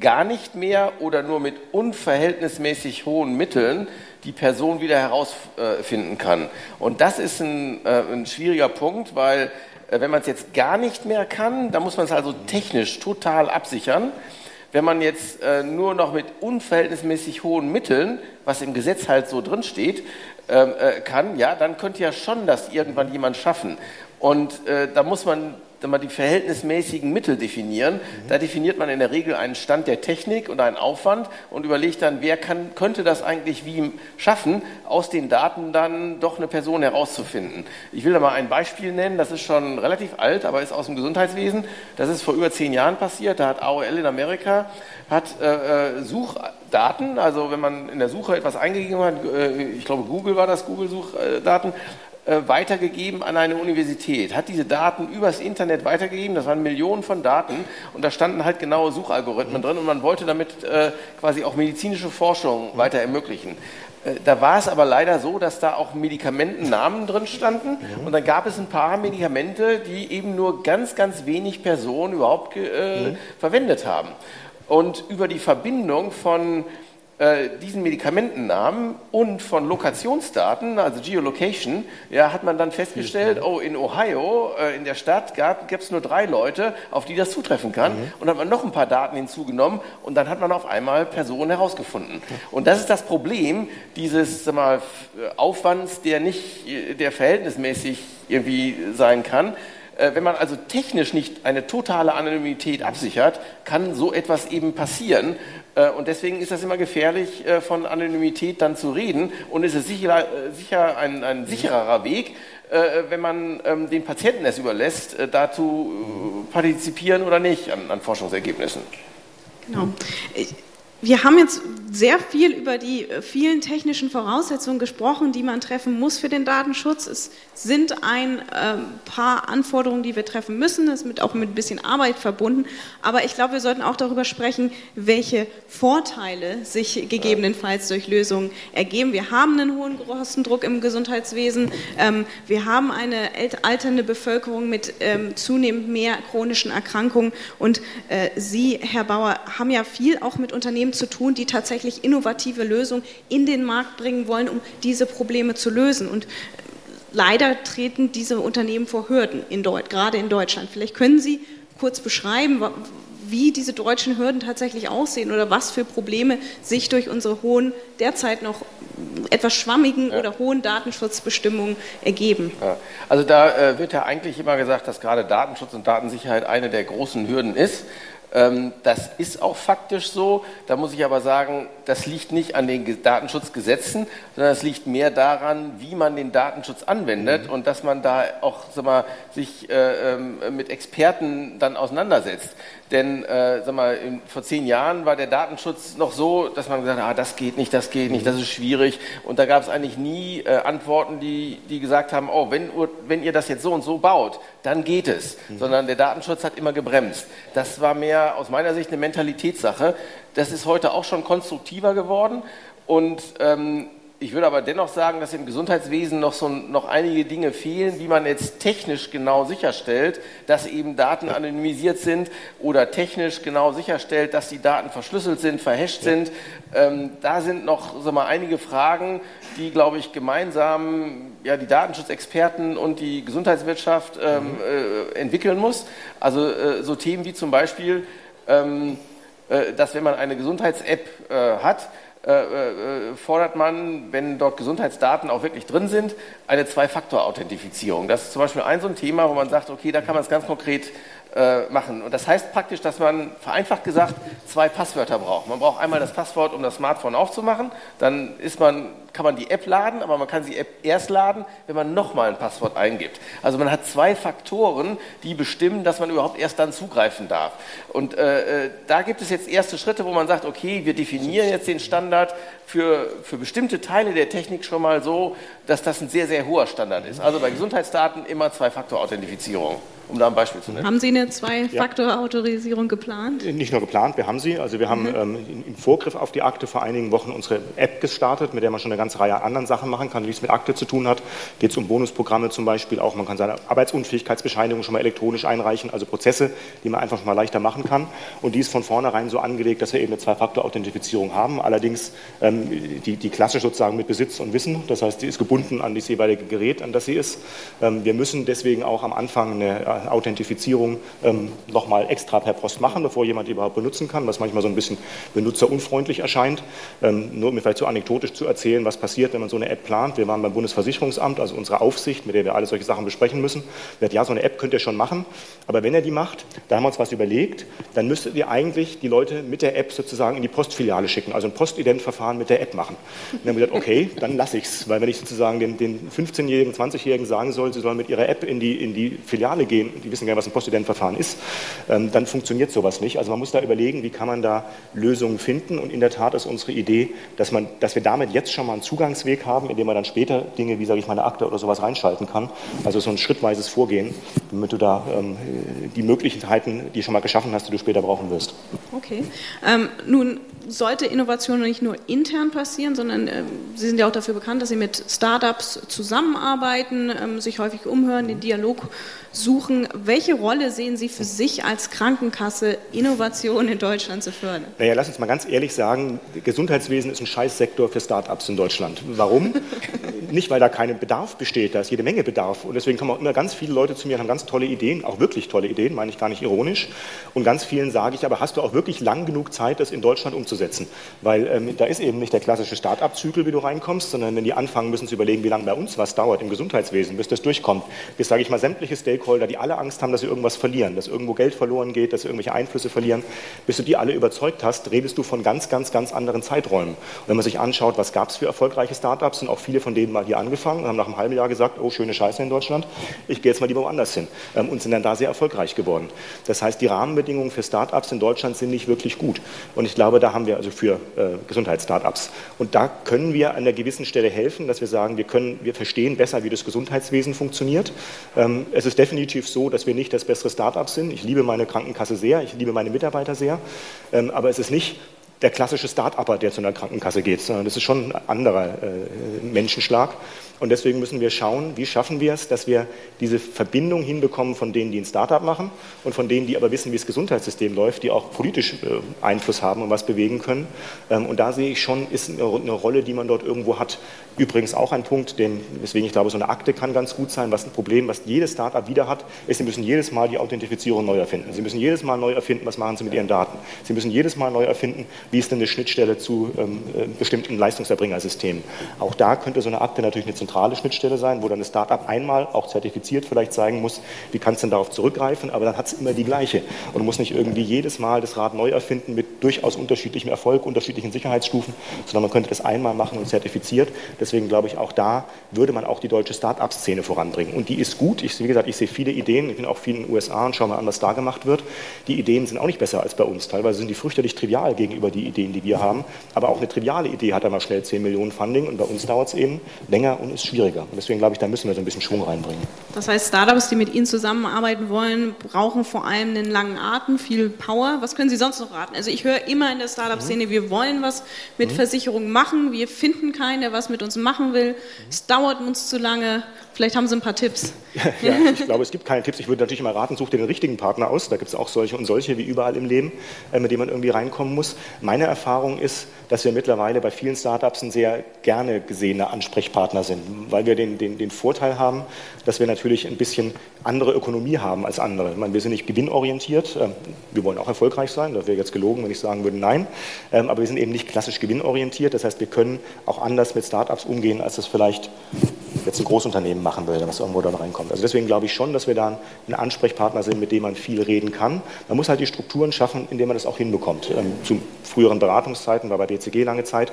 gar nicht mehr oder nur mit unverhältnismäßig hohen Mitteln die Person wieder herausfinden kann. Und das ist ein, äh, ein schwieriger Punkt, weil äh, wenn man es jetzt gar nicht mehr kann, dann muss man es also technisch total absichern. Wenn man jetzt äh, nur noch mit unverhältnismäßig hohen Mitteln, was im Gesetz halt so drin steht, ähm, äh, kann, ja, dann könnte ja schon das irgendwann jemand schaffen. Und äh, da muss man mal, die verhältnismäßigen Mittel definieren. Mhm. Da definiert man in der Regel einen Stand der Technik und einen Aufwand und überlegt dann, wer kann, könnte das eigentlich wie schaffen, aus den Daten dann doch eine Person herauszufinden. Ich will da mal ein Beispiel nennen, das ist schon relativ alt, aber ist aus dem Gesundheitswesen. Das ist vor über zehn Jahren passiert. Da hat AOL in Amerika hat äh, äh, Suchdaten, also wenn man in der Suche etwas eingegeben hat, äh, ich glaube Google war das, Google-Suchdaten, weitergegeben an eine Universität, hat diese Daten übers Internet weitergegeben, das waren Millionen von Daten und da standen halt genaue Suchalgorithmen drin und man wollte damit äh, quasi auch medizinische Forschung weiter ermöglichen. Äh, da war es aber leider so, dass da auch Medikamentennamen drin standen und dann gab es ein paar Medikamente, die eben nur ganz, ganz wenig Personen überhaupt äh, mhm. verwendet haben. Und über die Verbindung von äh, diesen Medikamentennamen und von Lokationsdaten, also Geolocation, ja, hat man dann festgestellt, oh, in Ohio, äh, in der Stadt, gab es nur drei Leute, auf die das zutreffen kann. Mhm. Und dann hat man noch ein paar Daten hinzugenommen und dann hat man auf einmal Personen herausgefunden. Und das ist das Problem dieses sag mal, Aufwands, der nicht, der verhältnismäßig irgendwie sein kann. Äh, wenn man also technisch nicht eine totale Anonymität absichert, kann so etwas eben passieren. Äh, und deswegen ist das immer gefährlich, äh, von Anonymität dann zu reden. Und es ist sicher, äh, sicher ein, ein sichererer Weg, wenn man ähm, den Patienten es überlässt, dazu partizipieren oder nicht an, an Forschungsergebnissen. Genau. Ich wir haben jetzt sehr viel über die äh, vielen technischen Voraussetzungen gesprochen, die man treffen muss für den Datenschutz. Es sind ein äh, paar Anforderungen, die wir treffen müssen. Es ist auch mit ein bisschen Arbeit verbunden. Aber ich glaube, wir sollten auch darüber sprechen, welche Vorteile sich gegebenenfalls durch Lösungen ergeben. Wir haben einen hohen Kostendruck im Gesundheitswesen. Ähm, wir haben eine alternde Bevölkerung mit ähm, zunehmend mehr chronischen Erkrankungen. Und äh, Sie, Herr Bauer, haben ja viel auch mit Unternehmen zu tun, die tatsächlich innovative Lösungen in den Markt bringen wollen, um diese Probleme zu lösen. Und leider treten diese Unternehmen vor Hürden, in gerade in Deutschland. Vielleicht können Sie kurz beschreiben, wie diese deutschen Hürden tatsächlich aussehen oder was für Probleme sich durch unsere hohen, derzeit noch etwas schwammigen ja. oder hohen Datenschutzbestimmungen ergeben. Ja. Also da äh, wird ja eigentlich immer gesagt, dass gerade Datenschutz und Datensicherheit eine der großen Hürden ist. Ähm, das ist auch faktisch so. Da muss ich aber sagen, das liegt nicht an den Datenschutzgesetzen, sondern es liegt mehr daran, wie man den Datenschutz anwendet mhm. und dass man da auch sag mal, sich äh, ähm, mit Experten dann auseinandersetzt. Denn äh, sag mal, in, vor zehn Jahren war der Datenschutz noch so, dass man gesagt hat, ah, das geht nicht, das geht nicht, das ist schwierig. Und da gab es eigentlich nie äh, Antworten, die, die gesagt haben, oh, wenn, wenn ihr das jetzt so und so baut, dann geht es. Mhm. Sondern der Datenschutz hat immer gebremst. Das war mehr aus meiner Sicht eine Mentalitätssache. Das ist heute auch schon konstruktiver geworden. Und ähm, ich würde aber dennoch sagen, dass im Gesundheitswesen noch, so, noch einige Dinge fehlen, wie man jetzt technisch genau sicherstellt, dass eben Daten anonymisiert sind oder technisch genau sicherstellt, dass die Daten verschlüsselt sind, verhasht sind. Ähm, da sind noch so mal, einige Fragen, die, glaube ich, gemeinsam ja, die Datenschutzexperten und die Gesundheitswirtschaft ähm, mhm. äh, entwickeln muss. Also äh, so Themen wie zum Beispiel, ähm, äh, dass wenn man eine Gesundheits-App äh, hat, äh, äh, fordert man, wenn dort Gesundheitsdaten auch wirklich drin sind, eine Zwei-Faktor-Authentifizierung. Das ist zum Beispiel ein so ein Thema, wo man sagt, okay, da kann man es ganz konkret äh, machen. Und das heißt praktisch, dass man vereinfacht gesagt zwei Passwörter braucht. Man braucht einmal das Passwort, um das Smartphone aufzumachen. Dann ist man, kann man die App laden, aber man kann die App erst laden, wenn man nochmal ein Passwort eingibt. Also man hat zwei Faktoren, die bestimmen, dass man überhaupt erst dann zugreifen darf. Und äh, äh da gibt es jetzt erste Schritte, wo man sagt, okay, wir definieren jetzt den Standard für, für bestimmte Teile der Technik schon mal so, dass das ein sehr, sehr hoher Standard ist. Also bei Gesundheitsdaten immer Zwei-Faktor-Authentifizierung um da ein Beispiel zu nennen. Haben Sie eine Zwei-Faktor-Autorisierung geplant? Nicht nur geplant, wir haben sie. Also wir haben mhm. ähm, im Vorgriff auf die Akte vor einigen Wochen unsere App gestartet, mit der man schon eine ganze Reihe an anderen Sachen machen kann, die es mit Akte zu tun hat. Geht es um Bonusprogramme zum Beispiel auch. Man kann seine Arbeitsunfähigkeitsbescheinigung schon mal elektronisch einreichen, also Prozesse, die man einfach schon mal leichter machen kann. Und die ist von vornherein so angelegt, dass wir eben eine Zwei-Faktor-Authentifizierung haben. Allerdings ähm, ähm, die, die klassisch sozusagen mit Besitz und Wissen. Das heißt, die ist gebunden an das jeweilige Gerät, an das sie ist. Ähm, wir müssen deswegen auch am Anfang eine äh, Authentifizierung ähm, nochmal extra per Post machen, bevor jemand die überhaupt benutzen kann, was manchmal so ein bisschen benutzerunfreundlich erscheint. Ähm, nur um vielleicht so anekdotisch zu erzählen, was passiert, wenn man so eine App plant. Wir waren beim Bundesversicherungsamt, also unsere Aufsicht, mit der wir alle solche Sachen besprechen müssen. Wir hat, ja, so eine App könnt ihr schon machen, aber wenn er die macht, da haben wir uns was überlegt, dann müsstet ihr eigentlich die Leute mit der App sozusagen in die Postfiliale schicken, also ein Postidentverfahren mit der App machen. Und dann haben wir gesagt, okay, dann lasse ich es, weil wenn ich sozusagen den, den 15-Jährigen, 20-Jährigen sagen soll, sie sollen mit ihrer App in die, in die Filiale gehen, die wissen ja, was ein Postidentverfahren ist, ähm, dann funktioniert sowas nicht. Also man muss da überlegen, wie kann man da Lösungen finden und in der Tat ist unsere Idee, dass, man, dass wir damit jetzt schon mal einen Zugangsweg haben, indem man dann später Dinge wie, sage ich mal, eine Akte oder sowas reinschalten kann. Also so ein schrittweises Vorgehen, damit du da ähm, die Möglichkeiten, die du schon mal geschaffen hast, die du später brauchen wirst. Okay. Ähm, nun sollte Innovation nicht nur intern passieren, sondern äh, Sie sind ja auch dafür bekannt, dass Sie mit Startups zusammenarbeiten, ähm, sich häufig umhören, den Dialog suchen. Welche Rolle sehen Sie für sich als Krankenkasse, Innovation in Deutschland zu fördern? Naja, lass uns mal ganz ehrlich sagen, Gesundheitswesen ist ein Scheißsektor für Startups in Deutschland. Warum? Nicht, weil da kein Bedarf besteht, da ist jede Menge Bedarf. Und deswegen kommen auch immer ganz viele Leute zu mir und haben ganz tolle Ideen, auch wirklich tolle Ideen, meine ich gar nicht ironisch. Und ganz vielen sage ich, aber hast du auch wirklich lang genug Zeit, das in Deutschland umzusetzen? Weil ähm, da ist eben nicht der klassische Start-up-Zyklus, wie du reinkommst, sondern wenn die anfangen, müssen sie überlegen, wie lange bei uns was dauert im Gesundheitswesen, bis das durchkommt. Bis, sage ich mal, sämtliche Stakeholder, die alle Angst haben, dass sie irgendwas verlieren, dass irgendwo Geld verloren geht, dass sie irgendwelche Einflüsse verlieren, bis du die alle überzeugt hast, redest du von ganz, ganz, ganz anderen Zeiträumen. Und wenn man sich anschaut, was gab es für erfolgreiche Startups, sind auch viele von denen mal hier angefangen und haben nach einem halben Jahr gesagt, oh, schöne Scheiße in Deutschland, ich gehe jetzt mal lieber woanders hin ähm, und sind dann da sehr erfolgreich geworden. Das heißt, die Rahmenbedingungen für Startups in Deutschland sind nicht wirklich gut. Und ich glaube, da haben wir also für äh, Gesundheitsstartups. Und da können wir an einer gewissen Stelle helfen, dass wir sagen, wir können, wir verstehen besser, wie das Gesundheitswesen funktioniert. Ähm, es ist definitiv so, dass wir nicht das bessere Start-up sind. Ich liebe meine Krankenkasse sehr, ich liebe meine Mitarbeiter sehr, ähm, aber es ist nicht der klassische Start-upper, der zu einer Krankenkasse geht, sondern das ist schon ein anderer äh, Menschenschlag. Und deswegen müssen wir schauen, wie schaffen wir es, dass wir diese Verbindung hinbekommen von denen, die ein Startup machen und von denen, die aber wissen, wie das Gesundheitssystem läuft, die auch politisch äh, Einfluss haben und was bewegen können. Ähm, und da sehe ich schon, ist eine, Rolle, die man dort irgendwo hat. Übrigens auch ein Punkt, den, weswegen ich glaube, so eine Akte kann ganz gut sein. Was ein Problem, was jedes Startup wieder hat, ist, sie müssen jedes Mal die Authentifizierung neu erfinden. Sie müssen jedes Mal neu erfinden, was machen sie mit ihren Daten. Sie müssen jedes Mal neu erfinden, wie ist denn eine Schnittstelle zu ähm, äh, bestimmten Leistungserbringersystemen. Auch da könnte so eine Akte natürlich eine zentrale Schnittstelle sein, wo dann das Startup einmal auch zertifiziert vielleicht zeigen muss, wie kannst du denn darauf zurückgreifen, aber dann hat es immer die gleiche und muss nicht irgendwie jedes Mal das Rad neu erfinden mit durchaus unterschiedlichem Erfolg, unterschiedlichen Sicherheitsstufen, sondern man könnte das einmal machen und zertifiziert. Deswegen glaube ich, auch da würde man auch die deutsche Start-up-Szene voranbringen. Und die ist gut. Ich, wie gesagt, ich sehe viele Ideen. Ich bin auch viel in den USA und schaue mal an, was da gemacht wird. Die Ideen sind auch nicht besser als bei uns. Teilweise sind die fürchterlich trivial gegenüber die Ideen, die wir haben. Aber auch eine triviale Idee hat einmal schnell 10 Millionen Funding und bei uns dauert es eben länger und ist schwieriger. Und deswegen glaube ich, da müssen wir so ein bisschen Schwung reinbringen. Das heißt, Startups, die mit Ihnen zusammenarbeiten wollen, brauchen vor allem einen langen Atem, viel Power. Was können Sie sonst noch raten? Also ich höre immer in der Startup-Szene, wir wollen was mit mhm. Versicherungen machen, wir finden keinen, der was mit uns machen will. Es dauert uns zu lange. Vielleicht haben Sie ein paar Tipps. Ja, ich glaube, es gibt keine Tipps. Ich würde natürlich immer raten, such dir den richtigen Partner aus. Da gibt es auch solche und solche wie überall im Leben, äh, mit denen man irgendwie reinkommen muss. Meine Erfahrung ist, dass wir mittlerweile bei vielen Startups ein sehr gerne gesehener Ansprechpartner sind, weil wir den, den, den Vorteil haben, dass wir natürlich ein bisschen andere Ökonomie haben als andere. Ich meine, wir sind nicht gewinnorientiert. Ähm, wir wollen auch erfolgreich sein. Das wäre jetzt gelogen, wenn ich sagen würde, nein. Ähm, aber wir sind eben nicht klassisch gewinnorientiert. Das heißt, wir können auch anders mit Startups umgehen, als das vielleicht jetzt ein Großunternehmen machen würde, was irgendwo dann reinkommt. Also deswegen glaube ich schon, dass wir da ein Ansprechpartner sind, mit dem man viel reden kann. Man muss halt die Strukturen schaffen, indem man das auch hinbekommt. Ähm, zu früheren Beratungszeiten, war bei DCG lange Zeit,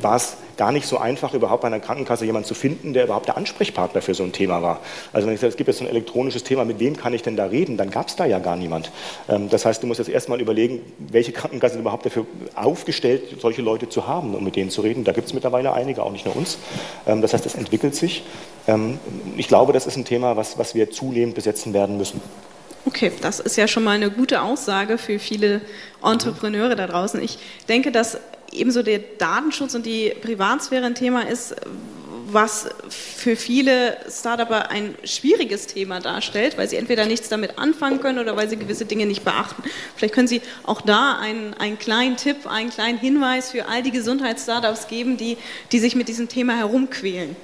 war es gar nicht so einfach, überhaupt bei einer Krankenkasse jemanden zu finden, der überhaupt der Ansprechpartner für so ein Thema war. Also wenn ich sage, es gibt jetzt ein elektronisches Thema, mit wem kann ich denn da reden, dann gab es da ja gar niemand. Ähm, das heißt, du musst jetzt erstmal überlegen, welche Krankenkassen sind überhaupt dafür aufgestellt, solche Leute zu haben, um mit denen zu reden. Da gibt es mittlerweile einige, auch nicht nur uns. Ähm, das heißt, es entwickelt sich. Ähm, ich glaube, das ist ein Thema, was, was wir zunehmend besetzen werden müssen. Okay, das ist ja schon mal eine gute Aussage für viele Entrepreneure da draußen. Ich denke, dass ebenso der Datenschutz und die Privatsphäre ein Thema ist, was für viele Startupper ein schwieriges Thema darstellt, weil sie entweder nichts damit anfangen können oder weil sie gewisse Dinge nicht beachten. Vielleicht können Sie auch da einen, einen kleinen Tipp, einen kleinen Hinweis für all die Gesundheitsstartups geben, die, die sich mit diesem Thema herumquälen.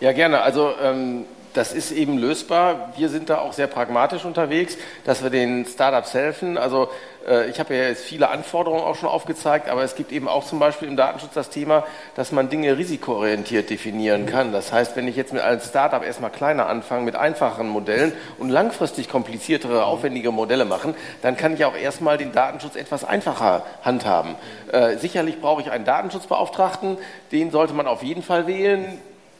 Ja, ja gerne. Also ähm das ist eben lösbar. Wir sind da auch sehr pragmatisch unterwegs, dass wir den Startups helfen. Also ich habe ja jetzt viele Anforderungen auch schon aufgezeigt, aber es gibt eben auch zum Beispiel im Datenschutz das Thema, dass man Dinge risikoorientiert definieren kann. Das heißt, wenn ich jetzt mit einem Startup erstmal kleiner anfange, mit einfacheren Modellen und langfristig kompliziertere, aufwendige Modelle machen, dann kann ich auch erstmal den Datenschutz etwas einfacher handhaben. Äh, sicherlich brauche ich einen Datenschutzbeauftragten, den sollte man auf jeden Fall wählen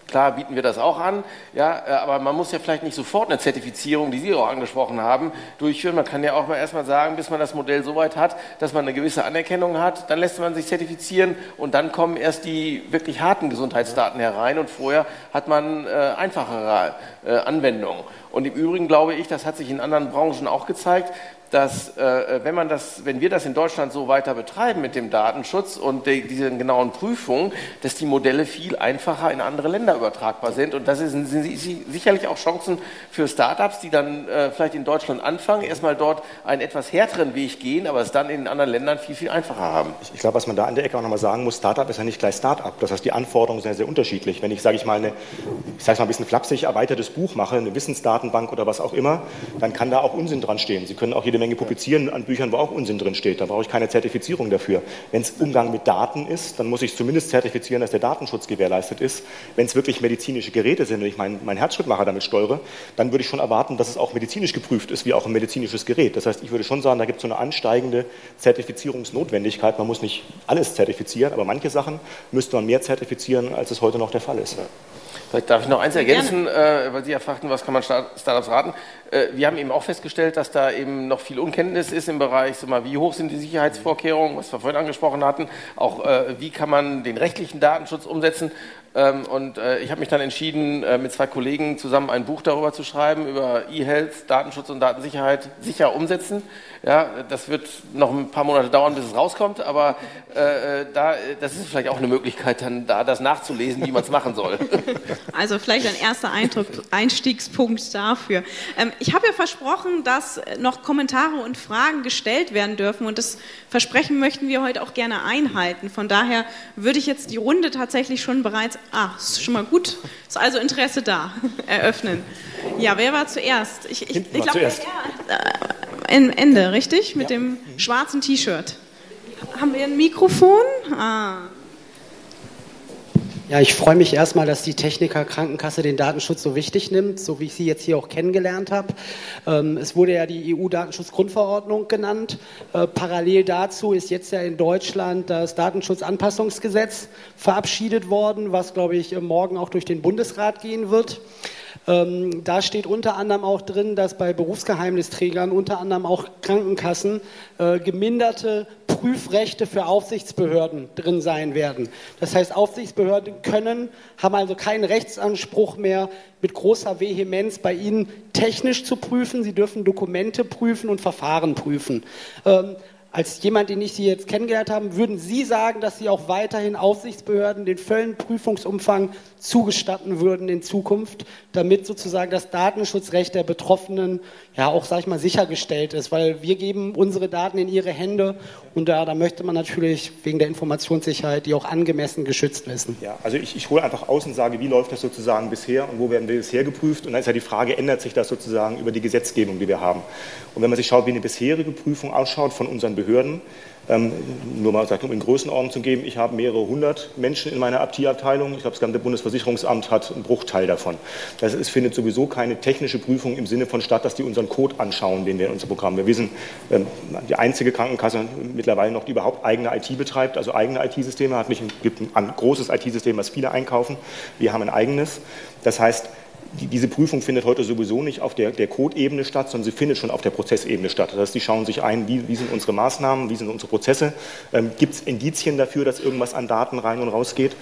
Klar bieten wir das auch an, ja, äh, aber man muss ja vielleicht nicht sofort eine Zertifizierung, die Sie auch angesprochen haben, durchführen. Man kann ja auch mal erstmal sagen, bis man das Modell so weit hat, dass man eine gewisse Anerkennung hat, dann lässt man sich zertifizieren und dann kommen erst die wirklich harten Gesundheitsdaten herein und vorher hat man äh, einfachere äh, Anwendungen. Und im Übrigen glaube ich, das hat sich in anderen Branchen auch gezeigt, dass äh, wenn, man das, wenn wir das in Deutschland so weiter betreiben mit dem Datenschutz und die, diesen genauen Prüfungen, dass die Modelle viel einfacher in andere Länder übertragbar sind. Und das ist, sind sicherlich auch Chancen für Startups, die dann äh, vielleicht in Deutschland anfangen, erstmal dort einen etwas härteren Weg gehen, aber es dann in anderen Ländern viel, viel einfacher haben. Ich, ich glaube, was man da an der Ecke auch nochmal sagen muss, Startup ist ja nicht gleich Startup. Das heißt, die Anforderungen sind sehr, sehr unterschiedlich. Wenn ich, sage ich mal, eine, ich sage mal ein bisschen flapsig erweitertes Buch mache, eine Wissensdatenbank oder was auch immer, dann kann da auch Unsinn dran stehen. Sie können auch jede Menge publizieren an Büchern, wo auch Unsinn drin steht. Da brauche ich keine Zertifizierung dafür. Wenn es Umgang mit Daten ist, dann muss ich zumindest zertifizieren, dass der Datenschutz gewährleistet ist. Wenn es wirklich medizinische Geräte sind, wenn ich meinen mein Herzschrittmacher damit steuere, dann würde ich schon erwarten, dass es auch medizinisch geprüft ist, wie auch ein medizinisches Gerät. Das heißt, ich würde schon sagen, da gibt es so eine ansteigende Zertifizierungsnotwendigkeit. Man muss nicht alles zertifizieren, aber manche Sachen müsste man mehr zertifizieren, als es heute noch der Fall ist. Vielleicht darf ich noch eins ergänzen, äh, weil Sie ja fragten, was kann man Startups raten. Äh, wir haben eben auch festgestellt, dass da eben noch viel Unkenntnis ist im Bereich, so mal, wie hoch sind die Sicherheitsvorkehrungen, was wir vorhin angesprochen hatten, auch äh, wie kann man den rechtlichen Datenschutz umsetzen. Ähm, und äh, ich habe mich dann entschieden, äh, mit zwei Kollegen zusammen ein Buch darüber zu schreiben, über E-Health, Datenschutz und Datensicherheit sicher umsetzen. Ja, das wird noch ein paar Monate dauern, bis es rauskommt, aber äh, da, das ist vielleicht auch eine Möglichkeit, dann da das nachzulesen, wie man es machen soll. Also vielleicht ein erster Eindruck, Einstiegspunkt dafür. Ähm, ich habe ja versprochen, dass noch Kommentare und Fragen gestellt werden dürfen und das Versprechen möchten wir heute auch gerne einhalten. Von daher würde ich jetzt die Runde tatsächlich schon bereits, ah, ist schon mal gut, ist also Interesse da, eröffnen. Ja, wer war zuerst? Ich, ich, ich glaube, äh, am Ende, richtig? Mit ja. dem schwarzen T-Shirt. Haben wir ein Mikrofon? Ah. Ja, ich freue mich erstmal, dass die Techniker Krankenkasse den Datenschutz so wichtig nimmt, so wie ich sie jetzt hier auch kennengelernt habe. Ähm, es wurde ja die EU-Datenschutzgrundverordnung genannt. Äh, parallel dazu ist jetzt ja in Deutschland das Datenschutzanpassungsgesetz verabschiedet worden, was, glaube ich, morgen auch durch den Bundesrat gehen wird. Ähm, da steht unter anderem auch drin, dass bei Berufsgeheimnisträgern, unter anderem auch Krankenkassen, äh, geminderte Prüfrechte für Aufsichtsbehörden drin sein werden. Das heißt, Aufsichtsbehörden können, haben also keinen Rechtsanspruch mehr, mit großer Vehemenz bei Ihnen technisch zu prüfen. Sie dürfen Dokumente prüfen und Verfahren prüfen. Ähm, als jemand, den ich Sie jetzt kennengelernt habe, würden Sie sagen, dass Sie auch weiterhin Aufsichtsbehörden den vollen Prüfungsumfang zugestatten würden in Zukunft, damit sozusagen das Datenschutzrecht der Betroffenen ja auch, sag ich mal, sichergestellt ist, weil wir geben unsere Daten in ihre Hände und da, da möchte man natürlich wegen der Informationssicherheit die auch angemessen geschützt wissen. Ja, also ich, ich hole einfach aus und sage, wie läuft das sozusagen bisher und wo werden wir bisher geprüft und dann ist ja die Frage, ändert sich das sozusagen über die Gesetzgebung, die wir haben. Und wenn man sich schaut, wie eine bisherige Prüfung ausschaut von unseren Behörden, ähm, nur mal um in Größenordnung zu geben, ich habe mehrere hundert Menschen in meiner IT-Abteilung. Ich glaube, das ganze Bundesversicherungsamt hat einen Bruchteil davon. Das ist, findet sowieso keine technische Prüfung im Sinne von statt, dass die unseren Code anschauen, den wir in unserem Programm. Wir wissen, ähm, die einzige Krankenkasse mittlerweile noch, die überhaupt eigene IT betreibt, also eigene IT-Systeme hat. Es gibt ein großes IT-System, was viele einkaufen. Wir haben ein eigenes. Das heißt, diese Prüfung findet heute sowieso nicht auf der, der Code-Ebene statt, sondern sie findet schon auf der Prozessebene statt. Das heißt, die schauen sich ein, wie, wie sind unsere Maßnahmen, wie sind unsere Prozesse, ähm, gibt es Indizien dafür, dass irgendwas an Daten rein und raus geht.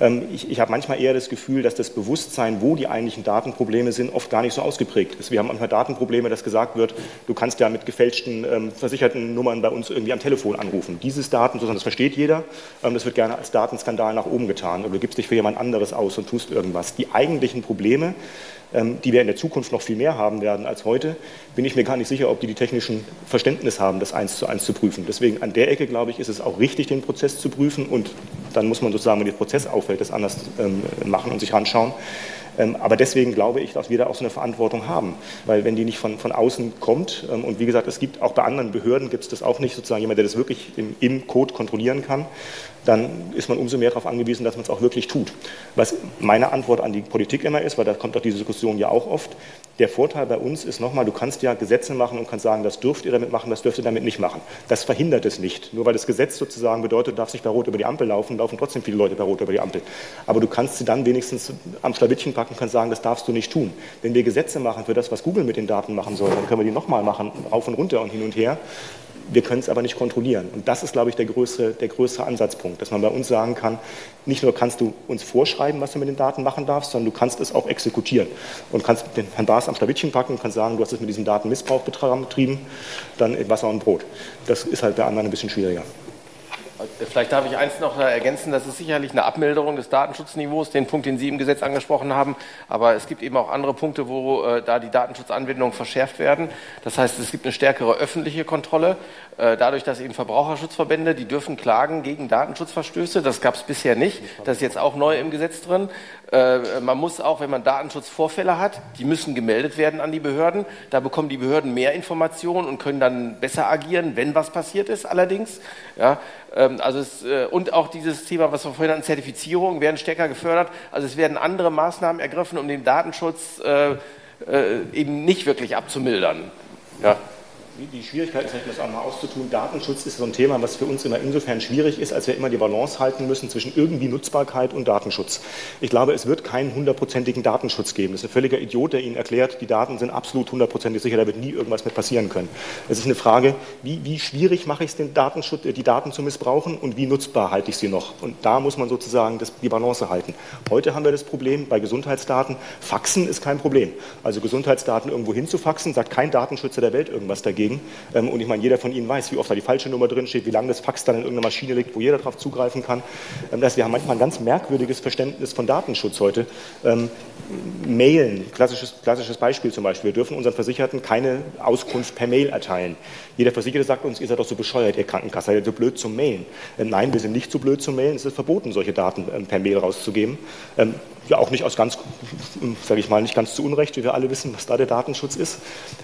Ähm, ich, ich habe manchmal eher das Gefühl, dass das Bewusstsein, wo die eigentlichen Datenprobleme sind, oft gar nicht so ausgeprägt ist. Wir haben manchmal Datenprobleme, dass gesagt wird, du kannst ja mit gefälschten ähm, versicherten Nummern bei uns irgendwie am Telefon anrufen. Dieses Daten, das versteht jeder, ähm, das wird gerne als Datenskandal nach oben getan. Oder du gibst dich für jemand anderes aus und tust irgendwas. Die eigentlichen Probleme, die wir in der Zukunft noch viel mehr haben werden als heute, bin ich mir gar nicht sicher, ob die die technischen Verständnis haben, das eins zu eins zu prüfen. Deswegen an der Ecke, glaube ich, ist es auch richtig, den Prozess zu prüfen und dann muss man sozusagen, wenn der Prozess auffällt, das anders ähm, machen und sich anschauen. Ähm, aber deswegen glaube ich, dass wir da auch so eine Verantwortung haben, weil wenn die nicht von, von außen kommt, ähm, und wie gesagt, es gibt auch bei anderen Behörden, gibt es das auch nicht, sozusagen jemand, der das wirklich im, im Code kontrollieren kann, dann ist man umso mehr darauf angewiesen, dass man es auch wirklich tut. Was meine Antwort an die Politik immer ist, weil da kommt doch diese Diskussion ja auch oft, der Vorteil bei uns ist nochmal, du kannst ja Gesetze machen und kannst sagen, das dürft ihr damit machen, das dürft ihr damit nicht machen. Das verhindert es nicht. Nur weil das Gesetz sozusagen bedeutet, du darfst nicht bei Rot über die Ampel laufen, laufen trotzdem viele Leute bei Rot über die Ampel. Aber du kannst sie dann wenigstens am Schlawittchen packen und kannst sagen, das darfst du nicht tun. Wenn wir Gesetze machen für das, was Google mit den Daten machen soll, dann können wir die nochmal machen, rauf und runter und hin und her. Wir können es aber nicht kontrollieren. Und das ist, glaube ich, der größere, der größere Ansatzpunkt, dass man bei uns sagen kann, nicht nur kannst du uns vorschreiben, was du mit den Daten machen darfst, sondern du kannst es auch exekutieren und kannst den Herrn Baas am Schlawittchen packen und kannst sagen, du hast es mit diesem Datenmissbrauch betrieben, dann Wasser und Brot. Das ist halt bei anderen ein bisschen schwieriger. Vielleicht darf ich eins noch ergänzen, das ist sicherlich eine Abmilderung des Datenschutzniveaus, den Punkt, den Sie im Gesetz angesprochen haben. Aber es gibt eben auch andere Punkte, wo äh, da die Datenschutzanwendungen verschärft werden. Das heißt, es gibt eine stärkere öffentliche Kontrolle, äh, dadurch, dass eben Verbraucherschutzverbände, die dürfen klagen gegen Datenschutzverstöße. Das gab es bisher nicht. Das ist jetzt auch neu im Gesetz drin. Äh, man muss auch, wenn man Datenschutzvorfälle hat, die müssen gemeldet werden an die Behörden. Da bekommen die Behörden mehr Informationen und können dann besser agieren, wenn was passiert ist allerdings. Ja, also es, äh, und auch dieses Thema, was wir vorhin an Zertifizierung, werden stärker gefördert. Also es werden andere Maßnahmen ergriffen, um den Datenschutz äh, äh, eben nicht wirklich abzumildern. Ja die Schwierigkeit ist, das auch mal auszutun. Datenschutz ist so ein Thema, was für uns immer insofern schwierig ist, als wir immer die Balance halten müssen zwischen irgendwie Nutzbarkeit und Datenschutz. Ich glaube, es wird keinen hundertprozentigen Datenschutz geben. Das ist ein völliger Idiot, der Ihnen erklärt, die Daten sind absolut hundertprozentig sicher, da wird nie irgendwas mit passieren können. Es ist eine Frage, wie, wie schwierig mache ich es, den Datenschutz, die Daten zu missbrauchen und wie nutzbar halte ich sie noch? Und da muss man sozusagen das, die Balance halten. Heute haben wir das Problem bei Gesundheitsdaten, Faxen ist kein Problem. Also Gesundheitsdaten irgendwo hinzufaxen, sagt kein Datenschützer der Welt irgendwas dagegen dagegen. Ähm, und ich meine, jeder von Ihnen weiß, wie oft da die falsche Nummer drin steht, wie lange das Fax dann in irgendeiner Maschine liegt, wo jeder darauf zugreifen kann. Ähm, das heißt, wir haben manchmal ein ganz merkwürdiges Verständnis von Datenschutz heute. Ähm, Mailen, klassisches, klassisches Beispiel zum Beispiel. Wir dürfen unseren Versicherten keine Auskunft per Mail erteilen. Jeder Versicherte sagt uns, ihr seid doch so bescheuert, ihr Krankenkasse, seid ihr so blöd zum Mailen. nein, wir sind nicht so blöd zum Mailen. Es ist verboten, solche Daten per Mail rauszugeben ja auch nicht aus ganz, sage ich mal, nicht ganz zu Unrecht, wie wir alle wissen, was da der Datenschutz ist.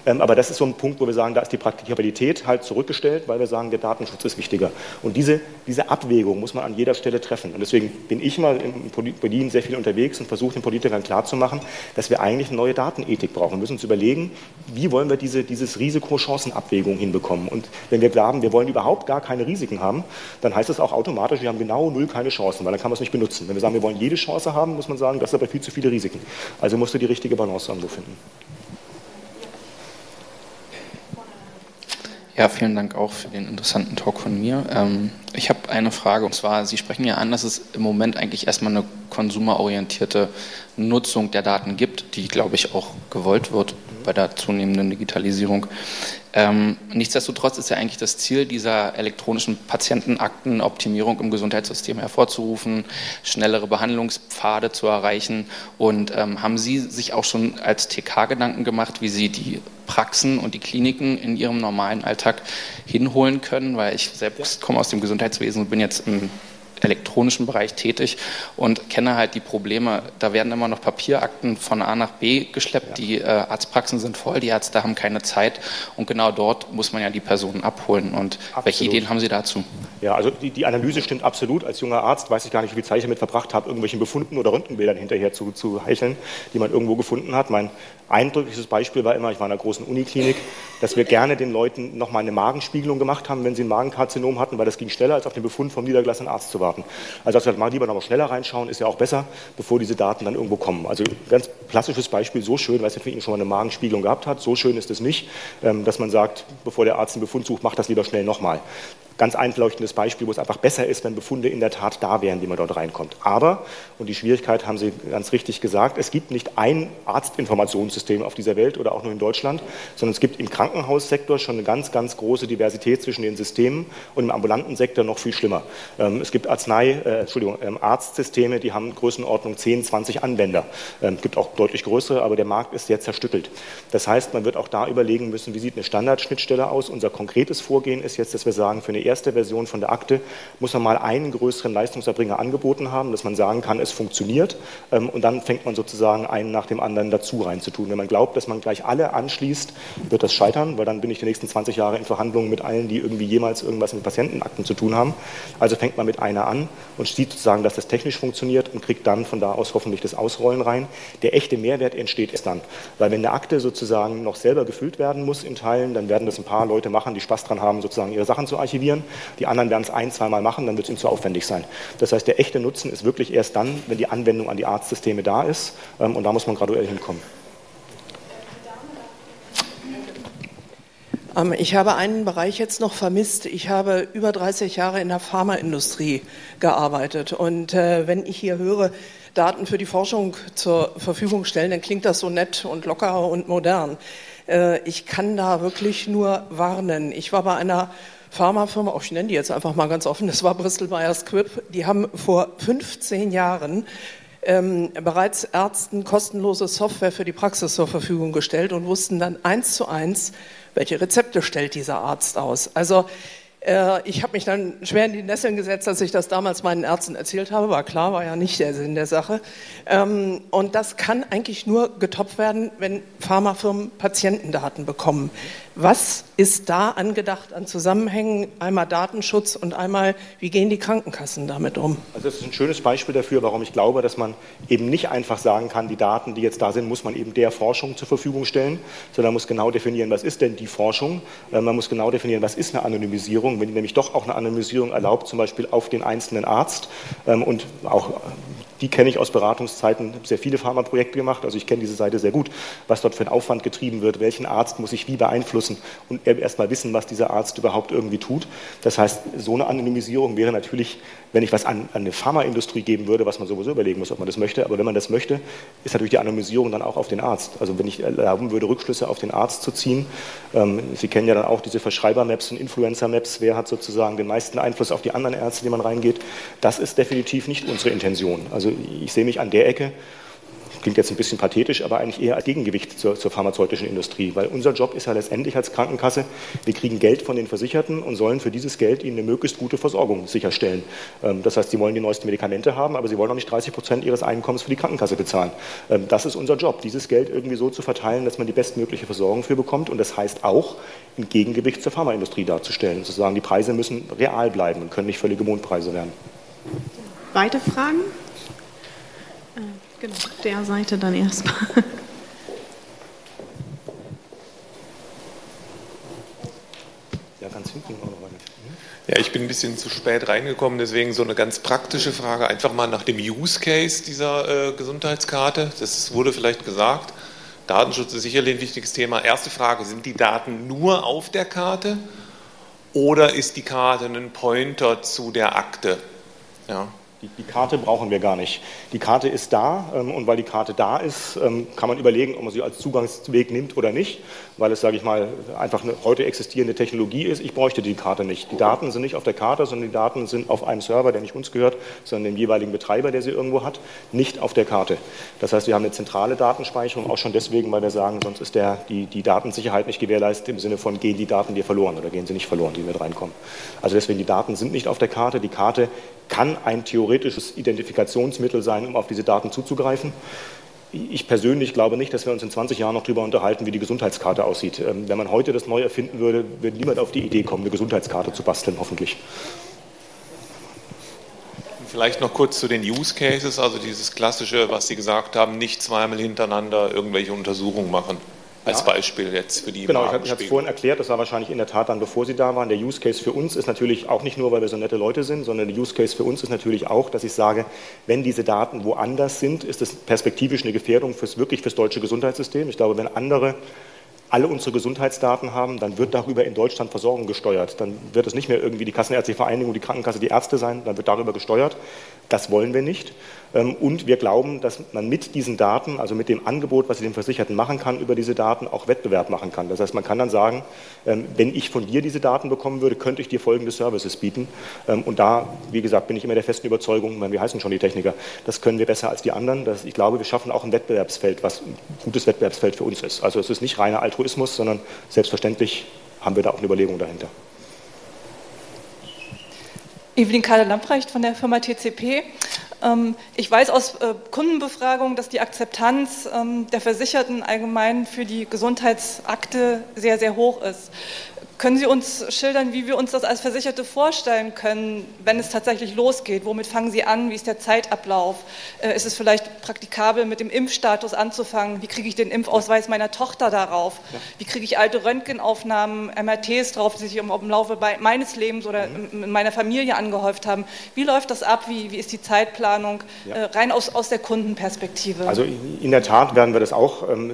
Ähm, aber das ist so ein Punkt, wo wir sagen, da ist die Praktikabilität halt zurückgestellt, weil wir sagen, der Datenschutz ist wichtiger. Und diese, diese Abwägung muss man an jeder Stelle treffen. Und deswegen bin ich mal in Berlin sehr viel unterwegs und versuche den Politikern klarzumachen, dass wir eigentlich eine neue Datenethik brauchen. Wir müssen uns überlegen, wie wollen wir diese, dieses Risiko-Chancen-Abwägung hinbekommen. Und wenn wir glauben, wir wollen überhaupt gar keine Risiken haben, dann heißt das auch automatisch, wir haben genau null keine Chancen, weil dann kann man es nicht benutzen. Wenn wir sagen, wir wollen jede Chance haben, muss man sagen, sagen, das aber viel zu viele Risiken. Also musst du die richtige Balance irgendwo finden. Ja, vielen Dank auch für den interessanten Talk von mir. Ähm, ich habe eine Frage und zwar, Sie sprechen ja an, dass es im Moment eigentlich erstmal eine konsumerorientierte Nutzung der Daten gibt, die, glaube ich, auch gewollt wird bei der zunehmenden Digitalisierung. Ähm, nichtsdestotrotz ist ja eigentlich das Ziel dieser elektronischen Patientenaktenoptimierung im Gesundheitssystem hervorzurufen, schnellere Behandlungspfade zu erreichen. Und ähm, haben Sie sich auch schon als TK Gedanken gemacht, wie Sie die Praxen und die Kliniken in Ihrem normalen Alltag hinholen können? Weil ich selbst komme aus dem Gesundheitswesen und bin jetzt im elektronischen Bereich tätig und kenne halt die Probleme. Da werden immer noch Papierakten von A nach B geschleppt. Ja. Die äh, Arztpraxen sind voll, die Ärzte haben keine Zeit und genau dort muss man ja die Personen abholen. Und absolut. welche Ideen haben Sie dazu? Ja, also die, die, Analyse stimmt absolut. Als junger Arzt weiß ich gar nicht, wie viel Zeit ich damit verbracht habe, irgendwelchen Befunden oder Röntgenbildern hinterher zu, zu heicheln, die man irgendwo gefunden hat. Mein eindrückliches Beispiel war immer, ich war in einer großen Uniklinik, dass wir gerne den Leuten nochmal eine Magenspiegelung gemacht haben, wenn sie ein Magenkarzinom hatten, weil das ging schneller, als auf den Befund vom niedergelassenen Arzt zu warten. Also dass wir mal lieber nochmal schneller reinschauen, ist ja auch besser, bevor diese Daten dann irgendwo kommen. Also ganz klassisches Beispiel, so schön, weiß nicht, ob Ihnen schon mal eine Magenspiegelung gehabt hat, so schön ist es nicht, ähm, dass man sagt, bevor der Arzt einen Befund sucht, macht das lieber schnell nochmal ganz einleuchtendes Beispiel, wo es einfach besser ist, wenn Befunde in der Tat da wären, die man dort reinkommt. Aber, und die Schwierigkeit haben Sie ganz richtig gesagt, es gibt nicht ein Arztinformationssystem auf dieser Welt oder auch nur in Deutschland, sondern es gibt im Krankenhaussektor schon eine ganz, ganz große Diversität zwischen den Systemen und im ambulanten Sektor noch viel schlimmer. Ähm, es gibt Arznei, äh, Entschuldigung, ähm, Arztsysteme, die haben Größenordnung 10, 20 Anwender. Ähm, es gibt auch deutlich größere, aber der Markt ist sehr zerstückelt. Das heißt, man wird auch da überlegen müssen, wie sieht eine Standardschnittstelle aus. Unser konkretes Vorgehen ist jetzt, dass wir sagen, für eine erste Version von der Akte muss man mal einen größeren Leistungserbringer angeboten haben, dass man sagen kann, es funktioniert. Ähm, und dann fängt man sozusagen einen nach dem anderen dazu reinzutun. Wenn man glaubt, dass man gleich alle anschließt, wird das scheitern, weil dann bin ich die nächsten 20 Jahre in Verhandlungen mit allen, die irgendwie jemals irgendwas mit Patientenakten zu tun haben. Also fängt man mit einer an und sieht sozusagen, dass das technisch funktioniert und kriegt dann von da aus hoffentlich das Ausrollen rein. Der echte Mehrwert entsteht erst dann. Weil wenn eine Akte sozusagen noch selber gefüllt werden muss in Teilen, dann werden das ein paar Leute machen, die Spaß dran haben, sozusagen ihre Sachen zu archivieren. Die anderen werden es ein, zweimal machen, dann wird es ihnen zu aufwendig sein. Das heißt, der echte Nutzen ist wirklich erst dann, wenn die Anwendung an die Arztsysteme da ist. Ähm, und da muss man graduell hinkommen. Ähm, ich habe einen Bereich jetzt noch vermisst. Ich habe über 30 Jahre in der Pharmaindustrie gearbeitet. Und äh, wenn ich hier höre, Daten für die Forschung zur Verfügung stellen, dann klingt das so nett und locker und modern. Äh, ich kann da wirklich nur warnen. Ich war bei einer Pharmafirma, auch ich nenne die jetzt einfach mal ganz offen, das war Bristol Myers Squibb, die haben vor 15 Jahren ähm, bereits Ärzten kostenlose Software für die Praxis zur Verfügung gestellt und wussten dann eins zu eins, welche Rezepte stellt dieser Arzt aus. Also äh, ich habe mich dann schwer in die Nesseln gesetzt, als ich das damals meinen Ärzten erzählt habe. War klar, war ja nicht der Sinn der Sache. Ähm, und das kann eigentlich nur getoppt werden, wenn Pharmafirmen Patientendaten bekommen. Was ist da angedacht an Zusammenhängen? Einmal Datenschutz und einmal, wie gehen die Krankenkassen damit um? Also das ist ein schönes Beispiel dafür, warum ich glaube, dass man eben nicht einfach sagen kann, die Daten, die jetzt da sind, muss man eben der Forschung zur Verfügung stellen, sondern man muss genau definieren, was ist denn die Forschung? Äh, man muss genau definieren, was ist eine Anonymisierung, wenn nämlich doch auch eine Anonymisierung erlaubt, zum Beispiel auf den einzelnen Arzt ähm, und auch die kenne ich aus Beratungszeiten, habe sehr viele Pharmaprojekte gemacht, also ich kenne diese Seite sehr gut, was dort für ein Aufwand getrieben wird, welchen Arzt muss ich wie beeinflussen? Und erst mal wissen, was dieser Arzt überhaupt irgendwie tut. Das heißt, so eine Anonymisierung wäre natürlich, wenn ich was an, an eine Pharmaindustrie geben würde, was man sowieso überlegen muss, ob man das möchte, aber wenn man das möchte, ist natürlich die Anonymisierung dann auch auf den Arzt. Also wenn ich erlauben würde, Rückschlüsse auf den Arzt zu ziehen, ähm, Sie kennen ja dann auch diese Verschreiber-Maps und Influencer-Maps, wer hat sozusagen den meisten Einfluss auf die anderen Ärzte, die man reingeht, das ist definitiv nicht unsere Intention. Also also ich sehe mich an der Ecke, klingt jetzt ein bisschen pathetisch, aber eigentlich eher als Gegengewicht zur, zur, pharmazeutischen Industrie, weil unser Job ist ja letztendlich als Krankenkasse, wir kriegen Geld von den Versicherten und sollen für dieses Geld ihnen eine möglichst gute Versorgung sicherstellen. Ähm, das heißt, sie wollen die neuesten Medikamente haben, aber sie wollen auch nicht 30 Prozent ihres Einkommens für die Krankenkasse bezahlen. Ähm, das ist unser Job, dieses Geld irgendwie so zu verteilen, dass man die bestmögliche Versorgung für bekommt und das heißt auch, ein Gegengewicht zur Pharmaindustrie darzustellen. Sozusagen, die Preise müssen real bleiben und können nicht völlige Mondpreise werden. Weitere Fragen? Genau, der Seite dann erstmal. Ja, ganz hinten auch noch eine. Ja, ich bin ein bisschen zu spät reingekommen, deswegen so eine ganz praktische Frage. Einfach mal nach dem Use Case dieser äh, Gesundheitskarte. Das wurde vielleicht gesagt. Datenschutz ist sicherlich ein wichtiges Thema. Erste Frage, sind die Daten nur auf der Karte oder ist die Karte ein Pointer zu der Akte? Ja. Die, die, Karte brauchen wir gar nicht. Die Karte ist da ähm, und weil die Karte da ist, ähm, kann man überlegen, ob man sie als Zugangsweg nimmt oder nicht, weil es, sage ich mal, einfach eine heute existierende Technologie ist. Ich bräuchte die Karte nicht. Die Daten sind nicht auf der Karte, sondern die Daten sind auf einem Server, der nicht uns gehört, sondern dem jeweiligen Betreiber, der sie irgendwo hat, nicht auf der Karte. Das heißt, wir haben eine zentrale Datenspeicherung, auch schon deswegen, weil wir sagen, sonst ist der, die, die Datensicherheit nicht gewährleistet im Sinne von, gehen die Daten dir verloren oder gehen sie nicht verloren, die mit reinkommen. Also deswegen, die Daten sind nicht auf der Karte. Die Karte kann ein theoretisches Identifikationsmittel sein, um auf diese Daten zuzugreifen. Ich persönlich glaube nicht, dass wir uns in 20 Jahren noch darüber unterhalten, wie die Gesundheitskarte aussieht. Ähm, wenn man heute das neu erfinden würde, würde niemand auf die Idee kommen, eine Gesundheitskarte zu basteln, hoffentlich. Vielleicht noch kurz zu den Use Cases, also dieses klassische, was Sie gesagt haben, nicht zweimal hintereinander irgendwelche Untersuchungen machen. Als ja. Beispiel jetzt für die Genau, ich habe es vorhin erklärt, das war wahrscheinlich in der Tat dann, bevor Sie da waren. Der Use Case für uns ist natürlich auch nicht nur, weil wir so nette Leute sind, sondern der Use Case für uns ist natürlich auch, dass ich sage, wenn diese Daten woanders sind, ist das perspektivisch eine Gefährdung fürs, wirklich fürs deutsche Gesundheitssystem. Ich glaube, wenn andere alle unsere Gesundheitsdaten haben, dann wird darüber in Deutschland Versorgung gesteuert. Dann wird es nicht mehr irgendwie die Kassenärztliche Vereinigung, die Krankenkasse, die Ärzte sein, dann wird darüber gesteuert. Das wollen wir nicht. Ähm, und wir glauben, dass man mit diesen Daten, also mit dem Angebot, was ich dem Versicherten machen kann, über diese Daten auch Wettbewerb machen kann. Das heißt, man kann dann sagen, ähm, wenn ich von dir diese Daten bekommen würde, könnte ich dir folgende Services bieten. Ähm, und da, wie gesagt, bin ich immer der festen Überzeugung, wir heißen schon die Techniker, das können wir besser als die anderen. Ich glaube, wir schaffen auch ein Wettbewerbsfeld, was ein gutes Wettbewerbsfeld für uns ist. Also es ist nicht reiner Altruismus, sondern selbstverständlich haben wir da auch eine Überlegung dahinter. Evelyn Kahle-Lamprecht von der Firma TCP. Ähm, ich weiß aus äh, Kundenbefragungen, dass die Akzeptanz ähm, der Versicherten allgemein für die Gesundheitsakte sehr, sehr hoch ist. Können Sie uns schildern, wie wir uns das als Versicherte vorstellen können, wenn es tatsächlich losgeht? Womit fangen Sie an? Wie ist der Zeitablauf? Äh, ist es vielleicht praktikabel, mit dem Impfstatus anzufangen? Wie kriege ich den Impfausweis meiner Tochter darauf? Wie kriege ich alte Röntgenaufnahmen, MRTs drauf, die sich im, im Laufe meines Lebens oder mhm. in meiner Familie angehäuft haben? Wie läuft das ab? Wie, wie ist die Zeitplanung? Ja. Äh, rein aus, aus der Kundenperspektive. Also in der Tat werden wir das auch ähm,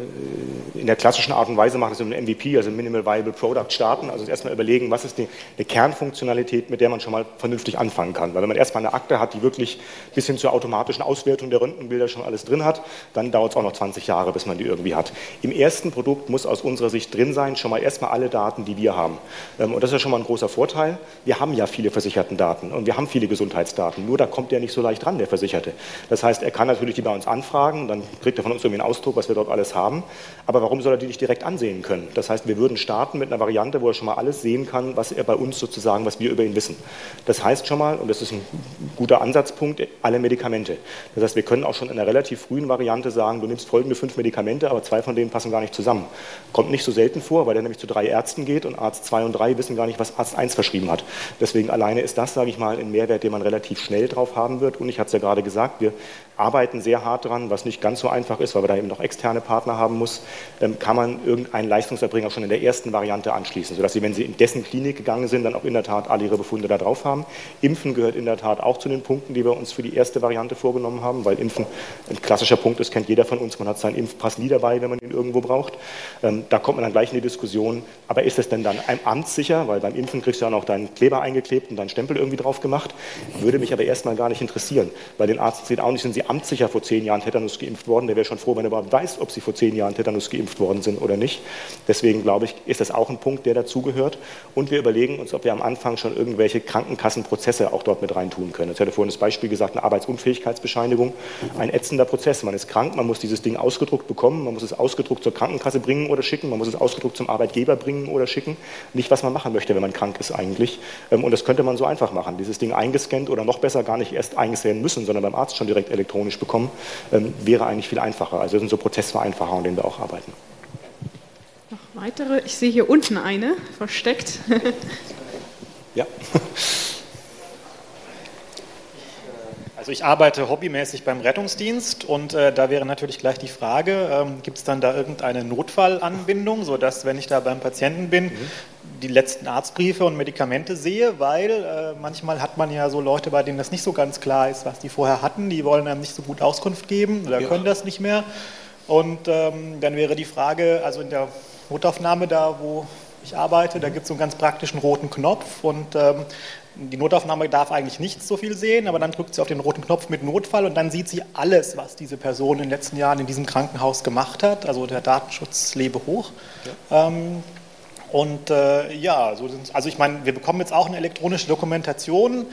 in der klassischen Art und Weise machen, das im MVP, also Minimal Viable Product, starten also erstmal überlegen, was ist die, eine Kernfunktionalität, mit der man schon mal vernünftig anfangen kann. Weil wenn man erstmal eine Akte hat, die wirklich bis hin zur automatischen Auswertung der Röntgenbilder schon alles drin hat, dann dauert es auch noch 20 Jahre, bis man die irgendwie hat. Im ersten Produkt muss aus unserer Sicht drin sein, schon mal erstmal alle Daten, die wir haben. Ähm, und das ist ja schon mal ein großer Vorteil. Wir haben ja viele versicherten Daten und wir haben viele Gesundheitsdaten. Nur da kommt der nicht so leicht ran, der Versicherte. Das heißt, er kann natürlich die bei uns anfragen, dann kriegt er von uns irgendwie einen Ausdruck, was wir dort alles haben. Aber warum soll er die nicht direkt ansehen können? Das heißt, wir würden starten mit einer Variante, wo er schon schon mal alles sehen kann, was er bei uns sozusagen, was wir über ihn wissen. Das heißt schon mal, und das ist ein guter Ansatzpunkt, alle Medikamente. Das heißt, wir können auch schon in einer relativ frühen Variante sagen, du nimmst folgende fünf Medikamente, aber zwei von denen passen gar nicht zusammen. Kommt nicht so selten vor, weil er nämlich zu drei Ärzten geht und Arzt 2 und 3 wissen gar nicht, was Arzt 1 verschrieben hat. Deswegen alleine ist das, sage ich mal, ein Mehrwert, den man relativ schnell drauf haben wird. Und ich hatte es ja gerade gesagt, wir arbeiten sehr hart dran, was nicht ganz so einfach ist, weil wir da eben noch externe Partner haben muss, ähm, kann man irgendeinen Leistungserbringer schon in der ersten Variante anschließen, sodass Sie, wenn Sie in dessen Klinik gegangen sind, dann auch in der Tat alle Ihre Befunde da drauf haben. Impfen gehört in der Tat auch zu den Punkten, die wir uns für die erste Variante vorgenommen haben, weil Impfen ein klassischer Punkt ist, kennt jeder von uns, man hat seinen Impfpass nie dabei, wenn man ihn irgendwo braucht. Ähm, da kommt man dann gleich in die Diskussion, aber ist es denn dann amtssicher, weil beim Impfen kriegst du ja noch deinen Kleber eingeklebt und deinen Stempel irgendwie drauf gemacht, würde mich aber erstmal gar nicht interessieren, weil den Arzt sieht auch nicht, sind sie amtssicher vor zehn Jahren Tetanus geimpft worden, der wäre schon froh, wenn er überhaupt weiß, ob sie vor zehn Jahren Tetanus geimpft worden sind oder nicht. Deswegen glaube ich, ist das auch ein Punkt, der dazugehört. Und wir überlegen uns, ob wir am Anfang schon irgendwelche Krankenkassenprozesse auch dort mit reintun können. Jetzt hatte vorhin das Beispiel gesagt, eine Arbeitsunfähigkeitsbescheinigung, ein ätzender Prozess. Man ist krank, man muss dieses Ding ausgedruckt bekommen, man muss es ausgedruckt zur Krankenkasse bringen oder schicken, man muss es ausgedruckt zum Arbeitgeber bringen oder schicken. Nicht, was man machen möchte, wenn man krank ist eigentlich. Ähm, und das könnte man so einfach machen. Dieses Ding eingescannt oder noch besser gar nicht erst eingescannen müssen, sondern beim Arzt schon direkt elektronisch bekommen, ähm, wäre eigentlich viel einfacher. Also das sind so Prozessvereinfachungen, an denen wir auch arbeiten. Noch weitere? Ich sehe hier unten eine versteckt. ja. Also ich arbeite hobbymäßig beim Rettungsdienst und äh, da wäre natürlich gleich die Frage, ähm, gibt es dann da irgendeine Notfallanbindung, sodass, wenn ich da beim Patienten bin, mhm. die letzten Arztbriefe und Medikamente sehe, weil äh, manchmal hat man ja so Leute, bei denen das nicht so ganz klar ist, was die vorher hatten, die wollen einem nicht so gut Auskunft geben oder ja. können das nicht mehr. Und ähm, dann wäre die Frage, also in der Notaufnahme da, wo ich arbeite, da gibt es so einen ganz praktischen roten Knopf und ähm, die Notaufnahme darf eigentlich nicht so viel sehen, aber dann drückt sie auf den roten Knopf mit Notfall und dann sieht sie alles, was diese Person in den letzten Jahren in diesem Krankenhaus gemacht hat. Also der Datenschutz lebe hoch. Ja. Ähm, und äh, ja, so also ich meine, wir bekommen jetzt auch eine elektronische Dokumentation,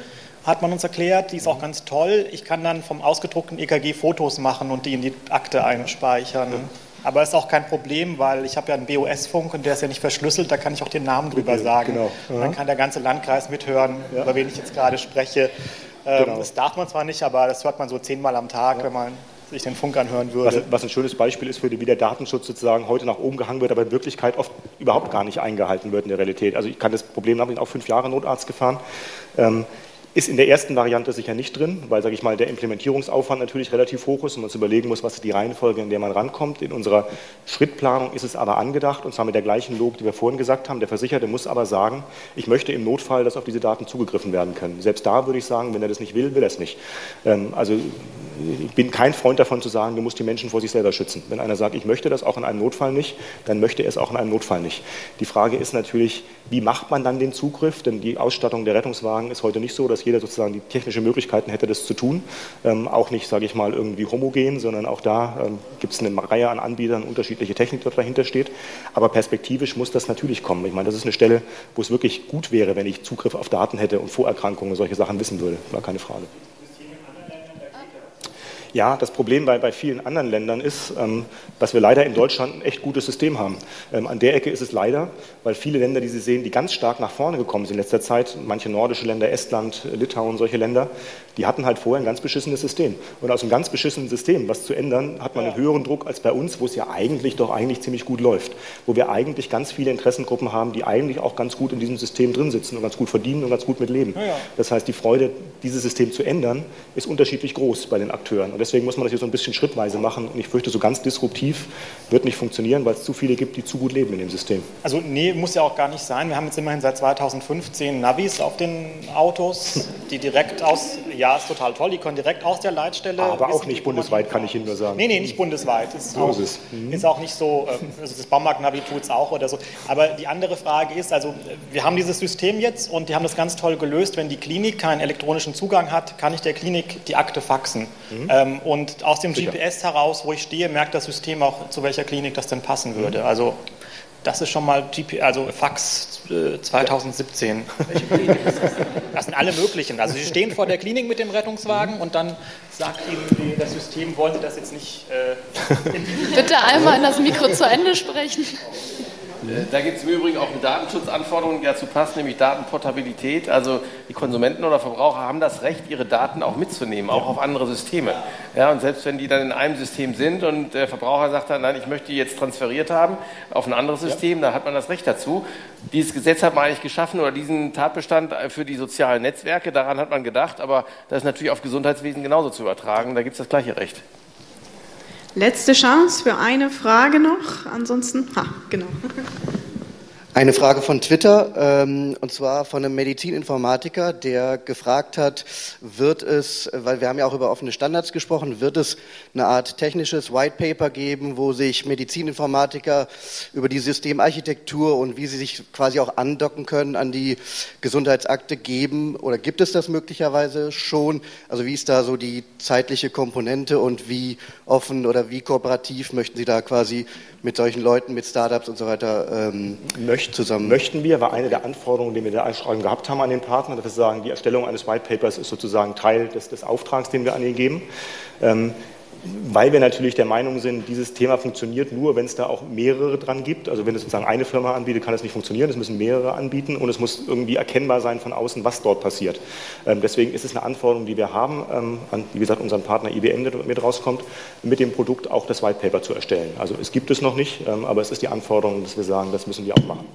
hat man uns erklärt, die ist auch ganz toll. Ich kann dann vom ausgedruckten EKG Fotos machen und die in die Akte einspeichern. Ja. Aber ist auch kein Problem, weil ich habe ja einen BOS-Funk und der ist ja nicht verschlüsselt, da kann ich auch den Namen drüber sagen. Genau. Dann kann der ganze Landkreis mithören, ja. über wen ich jetzt gerade spreche. Ähm, genau. Das darf man zwar nicht, aber das hört man so zehnmal am Tag, ja. wenn man sich den Funk anhören würde. Was, was, ein schönes Beispiel ist, für die, wie der Datenschutz sozusagen heute nach oben gehangen wird, aber in Wirklichkeit oft überhaupt gar nicht eingehalten wird in der Realität. Also ich kann das Problem, habe ich auch fünf Jahre Notarzt gefahren. Ähm, ist in der ersten Variante sicher nicht drin, weil, sage ich mal, der Implementierungsaufwand natürlich relativ hoch ist und man uns überlegen muss, was die Reihenfolge, in der man rankommt. In unserer Schrittplanung ist es aber angedacht, und zwar mit der gleichen Logik, die wir vorhin gesagt haben. Der Versicherte muss aber sagen, ich möchte im Notfall, dass auf diese Daten zugegriffen werden können. Selbst da würde ich sagen, wenn er das nicht will, will er es nicht. Ähm, also ich bin kein Freund davon zu sagen, du musst die Menschen vor sich selber schützen. Wenn einer sagt, ich möchte das auch in einem Notfall nicht, dann möchte er es auch in einem Notfall nicht. Die Frage ist natürlich, wie macht man dann den Zugriff? Denn die Ausstattung der Rettungswagen ist heute nicht so, dass jeder sozusagen die technische Möglichkeiten hätte, das zu tun. Ähm, auch nicht, sage ich mal, irgendwie homogen, sondern auch da ähm, gibt es eine Reihe an Anbietern, unterschiedliche Technik, die dahinter steht. Aber perspektivisch muss das natürlich kommen. Ich meine, das ist eine Stelle, wo es wirklich gut wäre, wenn ich Zugriff auf Daten hätte und Vorerkrankungen und solche Sachen wissen würde. War keine Frage. Ja, das Problem bei, bei vielen anderen Ländern ist, ähm, dass wir leider in Deutschland ein echt gutes System haben. Ähm, an der Ecke ist es leider, weil viele Länder, die Sie sehen, die ganz stark nach vorne gekommen sind in letzter Zeit, manche nordische Länder, Estland, Litauen, solche Länder, die hatten halt vorher ein ganz beschissenes System. Und aus einem ganz beschissenen System was zu ändern, hat man einen höheren Druck als bei uns, wo es ja eigentlich doch eigentlich ziemlich gut läuft. Wo wir eigentlich ganz viele Interessengruppen haben, die eigentlich auch ganz gut in diesem System drin sitzen und ganz gut verdienen und ganz gut mit leben. Das heißt, die Freude, dieses System zu ändern, ist unterschiedlich groß bei den Akteuren. Und deswegen muss man das hier so ein bisschen schrittweise machen. Und ich fürchte, so ganz disruptiv wird nicht funktionieren, weil es zu viele gibt, die zu gut leben in dem System. Also nee, muss ja auch gar nicht sein. Wir haben jetzt immerhin seit 2015 Navis auf den Autos, die direkt aus ja, ist total toll. Die können direkt aus der Leitstelle. Aber auch nicht bundesweit, kann ich Ihnen nur sagen. Nee, nee, nicht bundesweit. Ist, so auch, ist, es. Mhm. ist auch nicht so, äh, also das Baumarkt-Navi tut es auch oder so. Aber die andere Frage ist, also wir haben dieses System jetzt und die haben das ganz toll gelöst. Wenn die Klinik keinen elektronischen Zugang hat, kann ich der Klinik die Akte faxen. Mhm. Ähm, und aus dem Sicher. GPS heraus, wo ich stehe, merkt das System auch, zu welcher Klinik das denn passen würde. Mhm. Also das ist schon mal GP, also Fax äh, 2017. das sind alle möglichen. Also Sie stehen vor der Klinik mit dem Rettungswagen und dann sagt Ihnen das System, wollen Sie das jetzt nicht. Äh, Bitte einmal in das Mikro zu Ende sprechen. Äh, da gibt es im Übrigen auch eine Datenschutzanforderung, die dazu passt, nämlich Datenportabilität. Also die Konsumenten oder Verbraucher haben das Recht, ihre Daten auch mitzunehmen, auch auf andere Systeme. Ja, und selbst wenn die dann in einem System sind und der Verbraucher sagt dann, nein, ich möchte die jetzt transferiert haben auf ein anderes System, ja. da hat man das Recht dazu. Dieses Gesetz hat man eigentlich geschaffen oder diesen Tatbestand für die sozialen Netzwerke, daran hat man gedacht, aber das ist natürlich auf Gesundheitswesen genauso zu übertragen, da gibt es das gleiche Recht. Letzte Chance für eine Frage noch. Ansonsten, ha, genau. Eine Frage von Twitter, ähm, und zwar von einem Medizininformatiker, der gefragt hat, wird es, weil wir haben ja auch über offene Standards gesprochen, wird es eine Art technisches White Paper geben, wo sich Medizininformatiker über die Systemarchitektur und wie sie sich quasi auch andocken können an die Gesundheitsakte geben? Oder gibt es das möglicherweise schon? Also wie ist da so die zeitliche Komponente und wie offen oder wie kooperativ möchten Sie da quasi mit solchen Leuten, mit Startups und so weiter ähm, Möcht, zusammen? Möchten wir, war eine der Anforderungen, die wir in der Einschreibung gehabt haben an den Partner, dass wir sagen, die Erstellung eines White Papers ist sozusagen Teil des, des Auftrags, den wir an ihn geben. Ähm, weil wir natürlich der Meinung sind, dieses Thema funktioniert nur, wenn es da auch mehrere dran gibt. Also wenn es sozusagen eine Firma anbietet, kann es nicht funktionieren. Es müssen mehrere anbieten und es muss irgendwie erkennbar sein von außen, was dort passiert. Ähm, deswegen ist es eine Anforderung, die wir haben, ähm, an, wie gesagt, unseren Partner IBM, der mit rauskommt, mit dem Produkt auch das White Paper zu erstellen. Also es gibt es noch nicht, ähm, aber es ist die Anforderung, dass wir sagen, das müssen wir auch machen.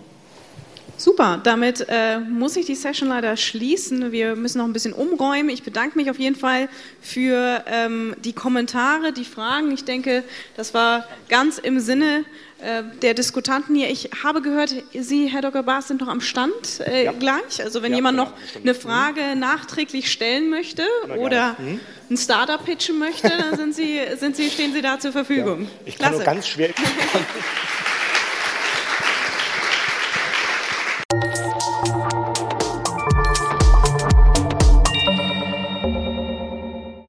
Super, damit äh, muss ich die Session leider schließen. Wir müssen noch ein bisschen umräumen. Ich bedanke mich auf jeden Fall für ähm, die Kommentare, die Fragen. Ich denke, das war ganz im Sinne äh, der Diskutanten hier. Ich habe gehört, Sie, Herr Dr. Baas, sind noch am Stand äh, ja. gleich. Also wenn ja, jemand genau, noch eine Frage mhm. nachträglich stellen möchte oder mhm. ein Startup pitchen möchte, dann sind Sie, sind Sie, stehen Sie da zur Verfügung. Ja. Ich kann Klasse. nur ganz schwer... you